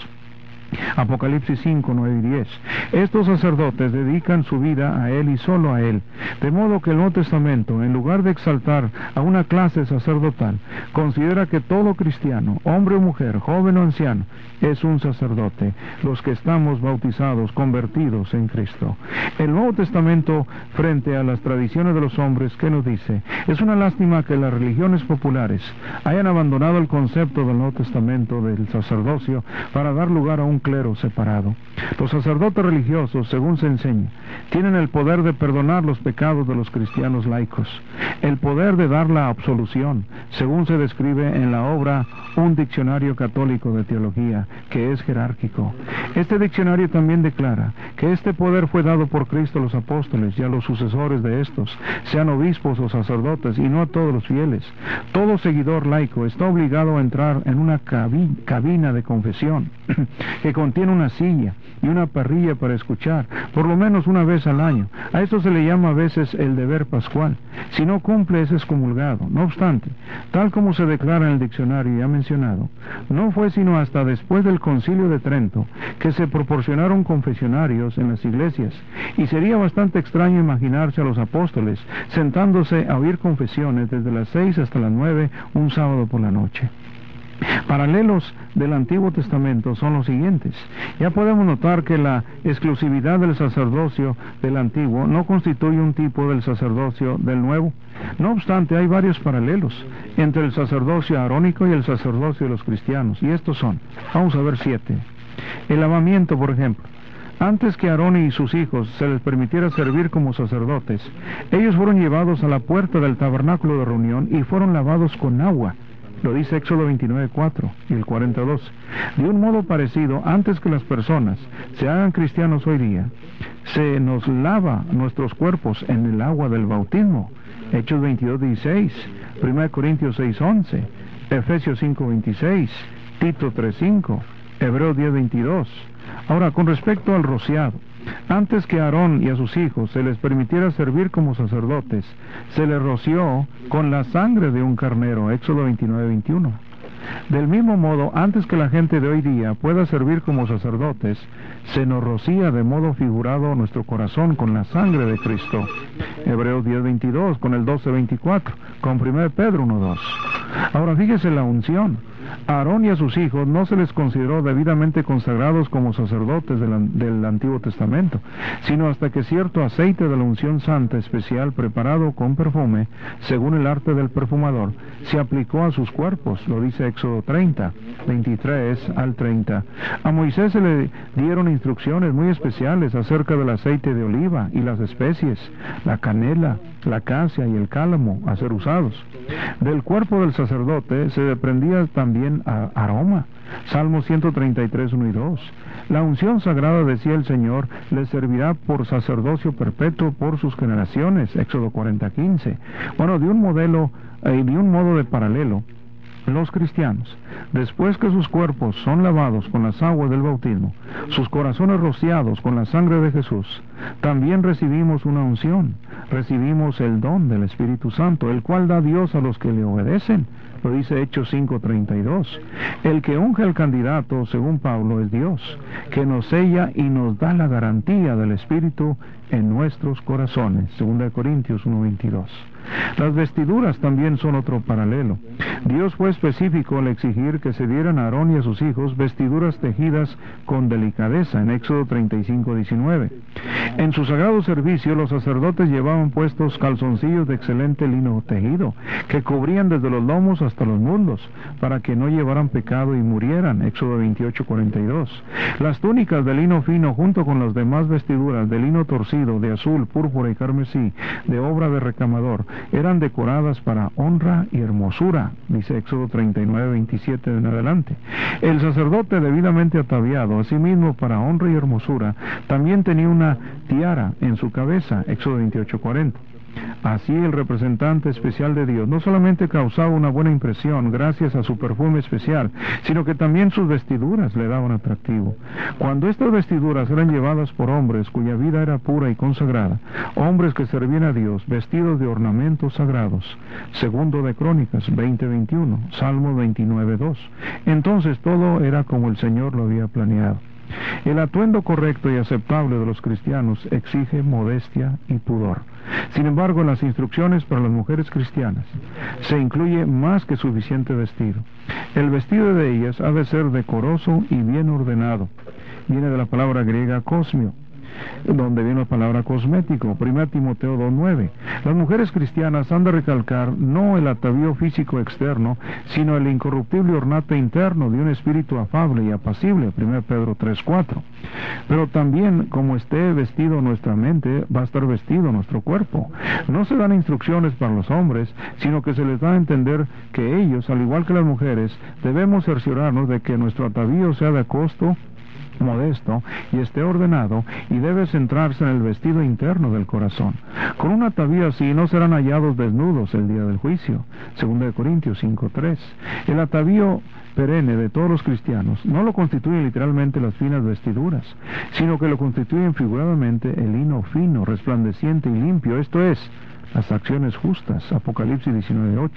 Apocalipsis 5, 9 y 10. Estos sacerdotes dedican su vida a Él y solo a Él, de modo que el Nuevo Testamento, en lugar de exaltar a una clase sacerdotal, considera que todo cristiano, hombre o mujer, joven o anciano, es un sacerdote, los que estamos bautizados, convertidos en Cristo. El Nuevo Testamento, frente a las tradiciones de los hombres, ¿qué nos dice? Es una lástima que las religiones populares hayan abandonado el concepto del Nuevo Testamento del sacerdocio para dar lugar a un clero separado. Los sacerdotes religiosos, según se enseña, tienen el poder de perdonar los pecados de los cristianos laicos, el poder de dar la absolución, según se describe en la obra Un diccionario católico de teología, que es jerárquico. Este diccionario también declara que este poder fue dado por Cristo a los apóstoles y a los sucesores de estos, sean obispos o sacerdotes, y no a todos los fieles. Todo seguidor laico está obligado a entrar en una cabina de confesión que contiene una silla y una parrilla para escuchar, por lo menos una vez al año. A esto se le llama a veces el deber pascual. Si no cumple es excomulgado. No obstante, tal como se declara en el diccionario ya mencionado, no fue sino hasta después del concilio de Trento que se proporcionaron confesionarios en las iglesias, y sería bastante extraño imaginarse a los apóstoles sentándose a oír confesiones desde las seis hasta las nueve un sábado por la noche. Paralelos del Antiguo Testamento son los siguientes. Ya podemos notar que la exclusividad del sacerdocio del Antiguo no constituye un tipo del sacerdocio del Nuevo. No obstante, hay varios paralelos entre el sacerdocio arónico y el sacerdocio de los cristianos. Y estos son, vamos a ver siete. El lavamiento, por ejemplo. Antes que Aarón y sus hijos se les permitiera servir como sacerdotes, ellos fueron llevados a la puerta del tabernáculo de reunión y fueron lavados con agua. Lo dice Éxodo 29, 4 y el 42. De un modo parecido, antes que las personas se hagan cristianos hoy día, se nos lava nuestros cuerpos en el agua del bautismo. Hechos 22, 16, 1 Corintios 6, 11, Efesios 5, 26, Tito 3, 5, Hebreos 10, 22. Ahora, con respecto al rociado, antes que a Aarón y a sus hijos se les permitiera servir como sacerdotes, se les roció con la sangre de un carnero, Éxodo 29, 21. Del mismo modo, antes que la gente de hoy día pueda servir como sacerdotes, se nos rocía de modo figurado nuestro corazón con la sangre de Cristo. Hebreos 10:22, con el 12:24, con 1 Pedro 1:2. Ahora fíjese la unción. A Aarón y a sus hijos no se les consideró debidamente consagrados como sacerdotes del, Antiguo Testamento, sino hasta que cierto aceite de la unción santa especial preparado con perfume, según el arte del perfumador, se aplicó a sus cuerpos, lo dice Éxodo 30, 23 al 30. A Moisés se le dieron instrucciones muy especiales acerca del aceite de oliva y las especies, la canela, la casia y el cálamo a ser usados. Del cuerpo del sacerdote se desprendía también a aroma. Salmo 133, 1 y 2. La unción sagrada, decía el Señor, les servirá por sacerdocio perpetuo por sus generaciones. Éxodo 40, 15. Bueno, de un modelo y eh, de un modo de paralelo, los cristianos, después que sus cuerpos son lavados con las aguas del bautismo, sus corazones rociados con la sangre de Jesús, también recibimos una unción, recibimos el don del Espíritu Santo, el cual da Dios a los que le obedecen. Lo dice Hechos 5:32. El que unge al candidato, según Pablo, es Dios, que nos sella y nos da la garantía del Espíritu en nuestros corazones. 2 Corintios 1:22. Las vestiduras también son otro paralelo. Dios fue específico al exigir que se dieran a Aarón y a sus hijos vestiduras tejidas con delicadeza en Éxodo 35, 19. En su sagrado servicio los sacerdotes llevaban puestos calzoncillos de excelente lino tejido, que cubrían desde los lomos hasta los mundos, para que no llevaran pecado y murieran. Éxodo 28, 42. Las túnicas de lino fino junto con las demás vestiduras de lino torcido, de azul, púrpura y carmesí, de obra de recamador, eran decoradas para honra y hermosura, dice Éxodo 39, 27 en adelante. El sacerdote debidamente ataviado, asimismo para honra y hermosura, también tenía una tiara en su cabeza, Éxodo 28, 40. Así el representante especial de Dios no solamente causaba una buena impresión gracias a su perfume especial, sino que también sus vestiduras le daban atractivo. Cuando estas vestiduras eran llevadas por hombres cuya vida era pura y consagrada, hombres que servían a Dios vestidos de ornamentos sagrados, segundo de Crónicas 20:21, Salmo 29:2, entonces todo era como el Señor lo había planeado. El atuendo correcto y aceptable de los cristianos exige modestia y pudor. Sin embargo, en las instrucciones para las mujeres cristianas se incluye más que suficiente vestido. El vestido de ellas ha de ser decoroso y bien ordenado. Viene de la palabra griega cosmio, donde viene la palabra cosmético, 1 Timoteo 2.9. Las mujeres cristianas han de recalcar no el atavío físico externo, sino el incorruptible ornato interno de un espíritu afable y apacible, 1 Pedro 3.4. Pero también, como esté vestido nuestra mente, va a estar vestido nuestro cuerpo. No se dan instrucciones para los hombres, sino que se les da a entender que ellos, al igual que las mujeres, debemos cerciorarnos de que nuestro atavío sea de costo modesto y esté ordenado y debe centrarse en el vestido interno del corazón. Con un atavío así no serán hallados desnudos el día del juicio. 2 Corintios 5.3. El atavío perenne de todos los cristianos no lo constituyen literalmente las finas vestiduras, sino que lo constituyen figuradamente el lino fino, resplandeciente y limpio, esto es, las acciones justas, Apocalipsis 19.8.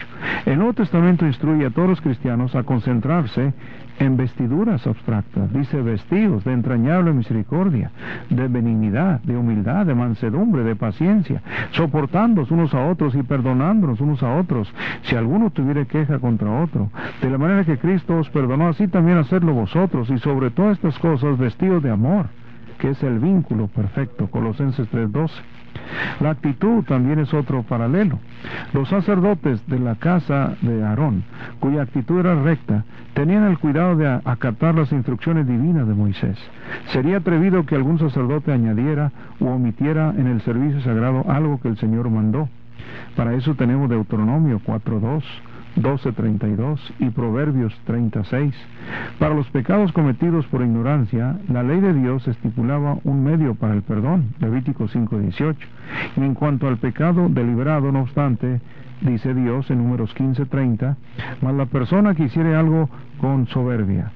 El Nuevo Testamento instruye a todos los cristianos a concentrarse en vestiduras abstractas, dice vestidos de entrañable misericordia, de benignidad, de humildad, de mansedumbre, de paciencia, soportándonos unos a otros y perdonándonos unos a otros, si alguno tuviera queja contra otro. De la manera que Cristo os perdonó, así también hacerlo vosotros, y sobre todas estas cosas vestidos de amor, que es el vínculo perfecto, Colosenses 3.12. La actitud también es otro paralelo. Los sacerdotes de la casa de Aarón, cuya actitud era recta, tenían el cuidado de acatar las instrucciones divinas de Moisés. Sería atrevido que algún sacerdote añadiera u omitiera en el servicio sagrado algo que el Señor mandó. Para eso tenemos Deuteronomio 4.2 12.32 y Proverbios 36. Para los pecados cometidos por ignorancia, la ley de Dios estipulaba un medio para el perdón, Levítico 5.18. Y en cuanto al pecado deliberado, no obstante, dice Dios en números 15.30, mas la persona que hiciere algo con soberbia,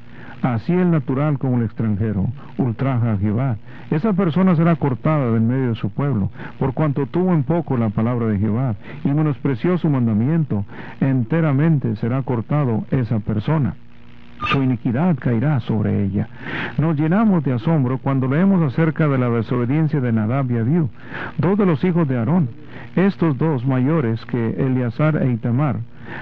Así el natural como el extranjero ultraja a Jehová. Esa persona será cortada del medio de su pueblo, por cuanto tuvo en poco la palabra de Jehová y menospreció su mandamiento, enteramente será cortado esa persona su iniquidad caerá sobre ella. Nos llenamos de asombro cuando leemos acerca de la desobediencia de Nadab y Abiú, dos de los hijos de Aarón. Estos dos mayores que Eleazar e Itamar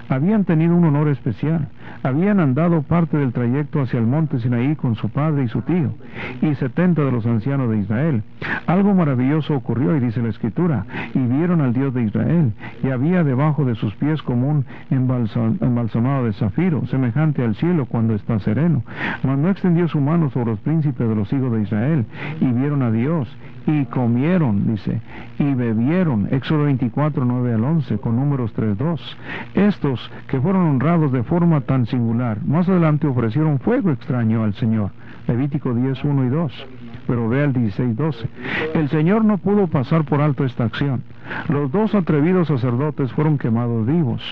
habían tenido un honor especial. Habían andado parte del trayecto hacia el monte Sinaí con su padre y su tío, y setenta de los ancianos de Israel. Algo maravilloso ocurrió, y dice la Escritura, y vieron al Dios de Israel, y había debajo de sus pies como un embalsamado de zafiro, semejante al cielo cuando está sereno. Mas no extendió su mano sobre los príncipes de los hijos de Israel, y vieron a Dios, y comieron, dice, y bebieron, Éxodo 24, 9 al 11, con números 3, 2. Estos que fueron honrados de forma tan singular, más adelante ofrecieron fuego extraño al Señor, Levítico 10, 1 y 2. Pero ve al 16, 12. El Señor no pudo pasar por alto esta acción. Los dos atrevidos sacerdotes fueron quemados vivos.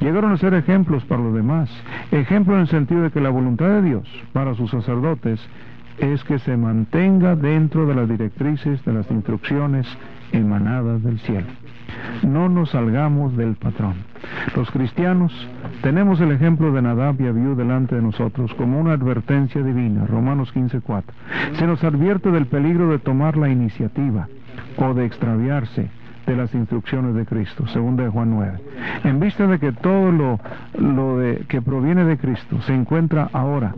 Llegaron a ser ejemplos para los demás. Ejemplo en el sentido de que la voluntad de Dios para sus sacerdotes es que se mantenga dentro de las directrices, de las instrucciones emanadas del cielo. No nos salgamos del patrón. Los cristianos tenemos el ejemplo de Nadab y Abiú delante de nosotros como una advertencia divina, Romanos 15:4. Se nos advierte del peligro de tomar la iniciativa o de extraviarse de las instrucciones de Cristo, según de Juan 9. En vista de que todo lo, lo de, que proviene de Cristo se encuentra ahora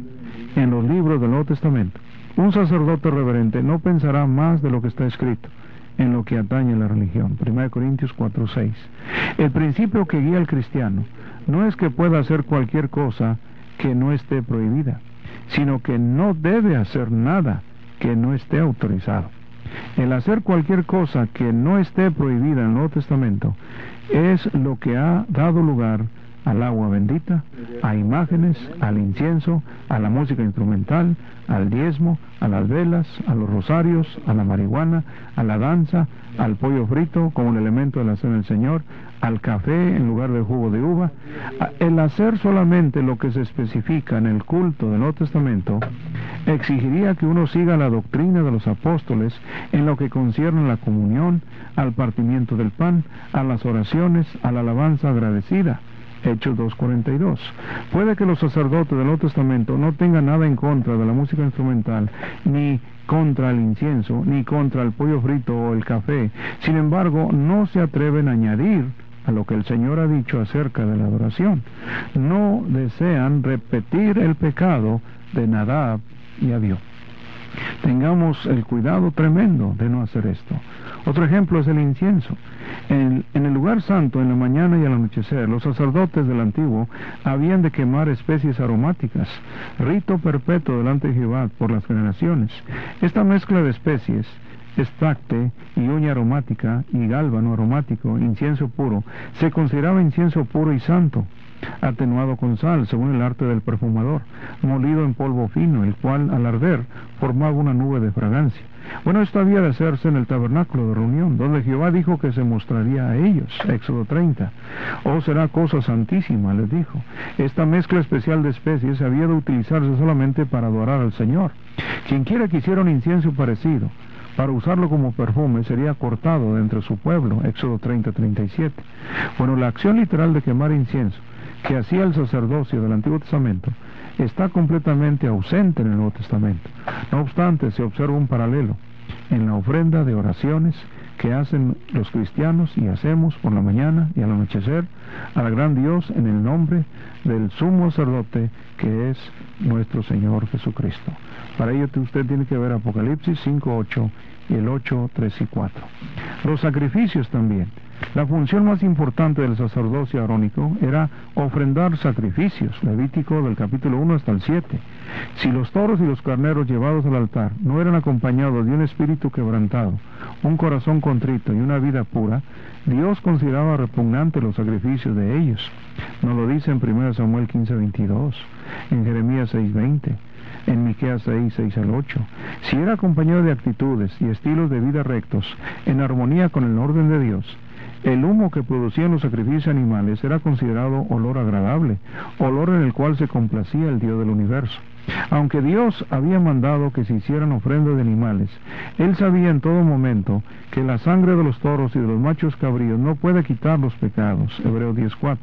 en los libros del Nuevo Testamento, un sacerdote reverente no pensará más de lo que está escrito en lo que atañe a la religión. 1 Corintios 4:6. El principio que guía al cristiano no es que pueda hacer cualquier cosa que no esté prohibida, sino que no debe hacer nada que no esté autorizado. El hacer cualquier cosa que no esté prohibida en el Nuevo Testamento es lo que ha dado lugar al agua bendita, a imágenes, al incienso, a la música instrumental, al diezmo, a las velas, a los rosarios, a la marihuana, a la danza, al pollo frito como un elemento de la cena del Señor, al café en lugar de jugo de uva. El hacer solamente lo que se especifica en el culto del Nuevo Testamento exigiría que uno siga la doctrina de los apóstoles en lo que concierne a la comunión, al partimiento del pan, a las oraciones, a la alabanza agradecida Hechos 2.42. Puede que los sacerdotes del Nuevo Testamento no tengan nada en contra de la música instrumental, ni contra el incienso, ni contra el pollo frito o el café. Sin embargo, no se atreven a añadir a lo que el Señor ha dicho acerca de la adoración. No desean repetir el pecado de Nadab y Abiú. Tengamos el cuidado tremendo de no hacer esto. Otro ejemplo es el incienso. En, el lugar santo, en la mañana y al anochecer, los sacerdotes del antiguo habían de quemar especies aromáticas, rito perpetuo delante de Jehová por las generaciones. Esta mezcla de especies estacte y uña aromática y gálbano aromático, incienso puro, se consideraba incienso puro y santo atenuado con sal, según el arte del perfumador, molido en polvo fino, el cual al arder formaba una nube de fragancia. Bueno, esto había de hacerse en el tabernáculo de reunión, donde Jehová dijo que se mostraría a ellos, Éxodo 30. Oh, será cosa santísima, les dijo. Esta mezcla especial de especies había de utilizarse solamente para adorar al Señor. Quien quiera que hiciera un incienso parecido, para usarlo como perfume sería cortado de entre su pueblo, Éxodo 30-37. Bueno, la acción literal de quemar incienso que hacía el sacerdocio del Antiguo Testamento está completamente ausente en el Nuevo Testamento. No obstante, se observa un paralelo en la ofrenda de oraciones que hacen los cristianos y hacemos por la mañana y al anochecer al gran Dios en el nombre del sumo sacerdote que es nuestro Señor Jesucristo. Para ello usted tiene que ver Apocalipsis 5.8 y el 8, 3 y 4. Los sacrificios también. La función más importante del sacerdocio arónico era ofrendar sacrificios, Levítico del capítulo 1 hasta el 7. Si los toros y los carneros llevados al altar no eran acompañados de un espíritu quebrantado, un corazón contrito y una vida pura, Dios consideraba repugnante los sacrificios de ellos. Nos lo dice en 1 Samuel 15, 22, en Jeremías 6, 20 en Miqueas 6, 6 al 8. Si era acompañado de actitudes y estilos de vida rectos, en armonía con el orden de Dios, el humo que producían los sacrificios animales era considerado olor agradable, olor en el cual se complacía el Dios del universo. Aunque Dios había mandado que se hicieran ofrendas de animales, Él sabía en todo momento que la sangre de los toros y de los machos cabríos no puede quitar los pecados. Hebreo 10.4.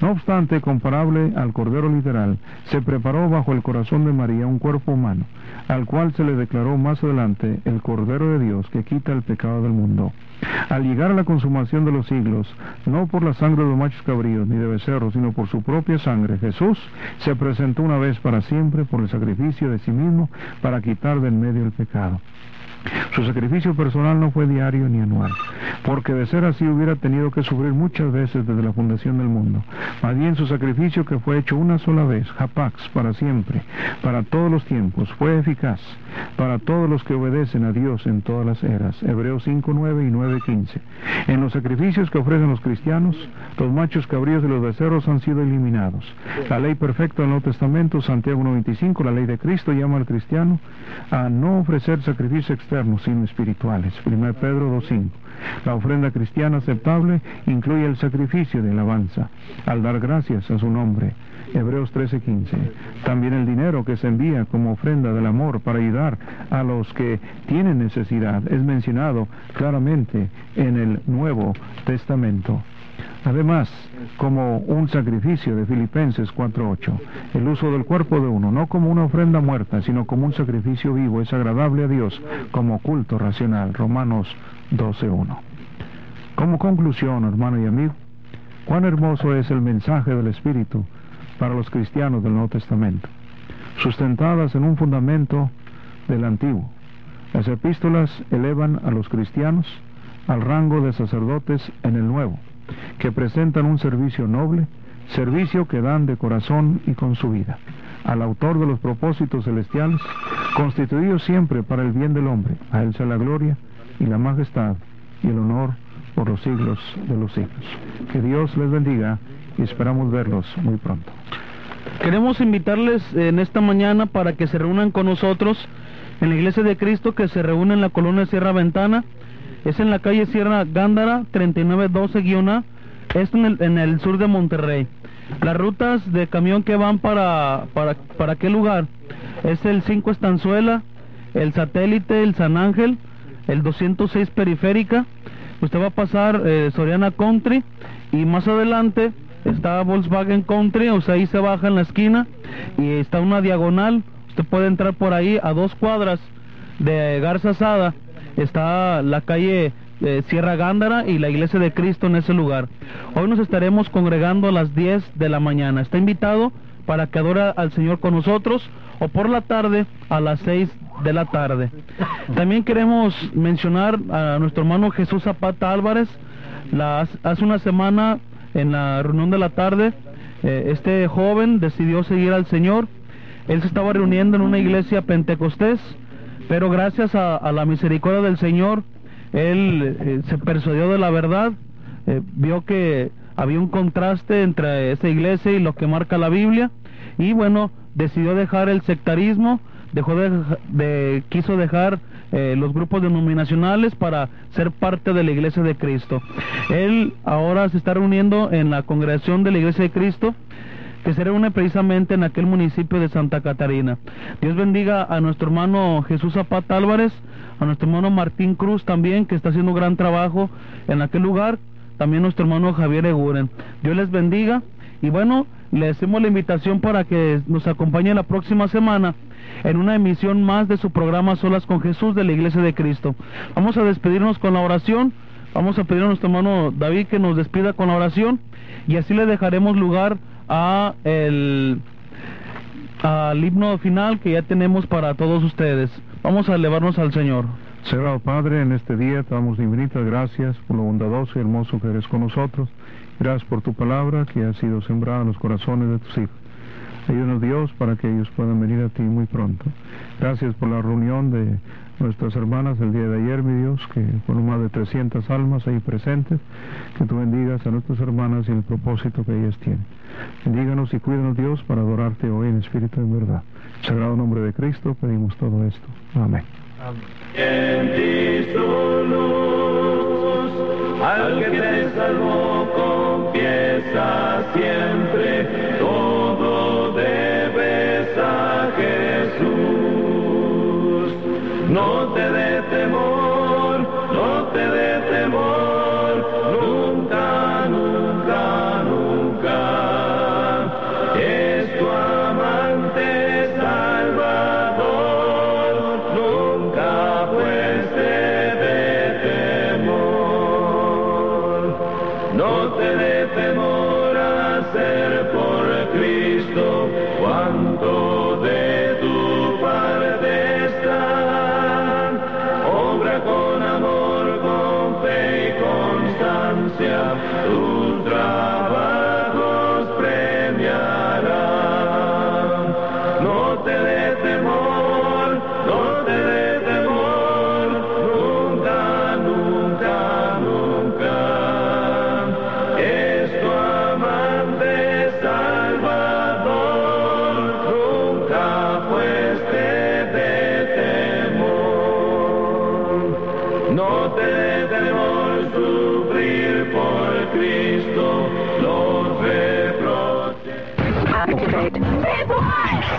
No obstante, comparable al cordero literal, se preparó bajo el corazón de María un cuerpo humano, al cual se le declaró más adelante el Cordero de Dios que quita el pecado del mundo. Al llegar a la consumación de los siglos, no por la sangre de los machos cabríos ni de becerros, sino por su propia sangre, Jesús se presentó una vez para siempre por el sacrificio de sí mismo para quitar del medio el pecado. Su sacrificio personal no fue diario ni anual, porque de ser así hubiera tenido que sufrir muchas veces desde la fundación del mundo. Más bien su sacrificio que fue hecho una sola vez, Japax, para siempre, para todos los tiempos, fue eficaz para todos los que obedecen a Dios en todas las eras. Hebreos 5, 9 y 9, 15. En los sacrificios que ofrecen los cristianos, los machos cabríos y los becerros han sido eliminados. La ley perfecta del Nuevo Testamento, Santiago 95, la ley de Cristo llama al cristiano a no ofrecer sacrificios espirituales. 1 Pedro 2.5. La ofrenda cristiana aceptable incluye el sacrificio de alabanza, al dar gracias a su nombre. Hebreos 13:15. También el dinero que se envía como ofrenda del amor para ayudar a los que tienen necesidad es mencionado claramente en el Nuevo Testamento. Además, como un sacrificio de Filipenses 4.8, el uso del cuerpo de uno, no como una ofrenda muerta, sino como un sacrificio vivo, es agradable a Dios como culto racional. Romanos 12.1. Como conclusión, hermano y amigo, cuán hermoso es el mensaje del Espíritu para los cristianos del Nuevo Testamento, sustentadas en un fundamento del Antiguo. Las epístolas elevan a los cristianos al rango de sacerdotes en el Nuevo, que presentan un servicio noble, servicio que dan de corazón y con su vida, al autor de los propósitos celestiales, constituidos siempre para el bien del hombre, a él sea la gloria y la majestad y el honor por los siglos de los siglos. Que Dios les bendiga y esperamos verlos muy pronto. Queremos invitarles en esta mañana para que se reúnan con nosotros en la Iglesia de Cristo que se reúne en la colonia Sierra Ventana. Es en la calle Sierra Gándara 3912-A, esto en el, en el sur de Monterrey. Las rutas de camión que van para, para, para qué lugar es el 5 Estanzuela, el satélite, el San Ángel, el 206 Periférica. Usted va a pasar eh, Soriana Country y más adelante está Volkswagen Country, o sea, ahí se baja en la esquina y está una diagonal, usted puede entrar por ahí a dos cuadras de Garza Sada, está la calle eh, Sierra Gándara y la Iglesia de Cristo en ese lugar. Hoy nos estaremos congregando a las 10 de la mañana. Está invitado para que adore al Señor con nosotros o por la tarde a las 6 de la tarde. También queremos mencionar a nuestro hermano Jesús Zapata Álvarez. Hace una semana en la reunión de la tarde, eh, este joven decidió seguir al Señor. Él se estaba reuniendo en una iglesia pentecostés, pero gracias a, la misericordia del Señor, él eh, se persuadió de la verdad, eh, vio que había un contraste entre esa iglesia y lo que marca la Biblia, y bueno, decidió dejar el sectarismo, dejó de, quiso dejar eh, los grupos denominacionales para ser parte de la Iglesia de Cristo. Él ahora se está reuniendo en la congregación de la Iglesia de Cristo que se reúne precisamente en aquel municipio de Santa Catarina. Dios bendiga a nuestro hermano Jesús Zapata Álvarez, a nuestro hermano Martín Cruz también, que está haciendo gran trabajo en aquel lugar, también nuestro hermano Javier Eguren. Dios les bendiga y bueno, le hacemos la invitación para que nos acompañe la próxima semana en una emisión más de su programa Solas con Jesús de la Iglesia de Cristo. Vamos a despedirnos con la oración. Vamos a pedir a nuestro hermano David que nos despida con la oración y así le dejaremos lugar a el al himno final que ya tenemos para todos ustedes. Vamos a elevarnos al Señor. Cerrado Padre, en este día te damos infinitas gracias por lo bondadoso y hermoso que eres con nosotros. Gracias por tu palabra que ha sido sembrada en los corazones de tus hijos. Ayúdanos Dios para que ellos puedan venir a ti muy pronto. Gracias por la reunión de nuestras hermanas el día de ayer, mi Dios, que fueron más de 300 almas ahí presentes. Que tú bendigas a nuestras hermanas y el propósito que ellas tienen. Bendíganos y cuídanos Dios para adorarte hoy en espíritu y en verdad. En el sagrado nombre de Cristo pedimos todo esto. Amén. En ti su luz, al que te salvó, confiesa siempre, No te dé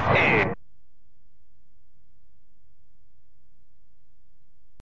Yeah.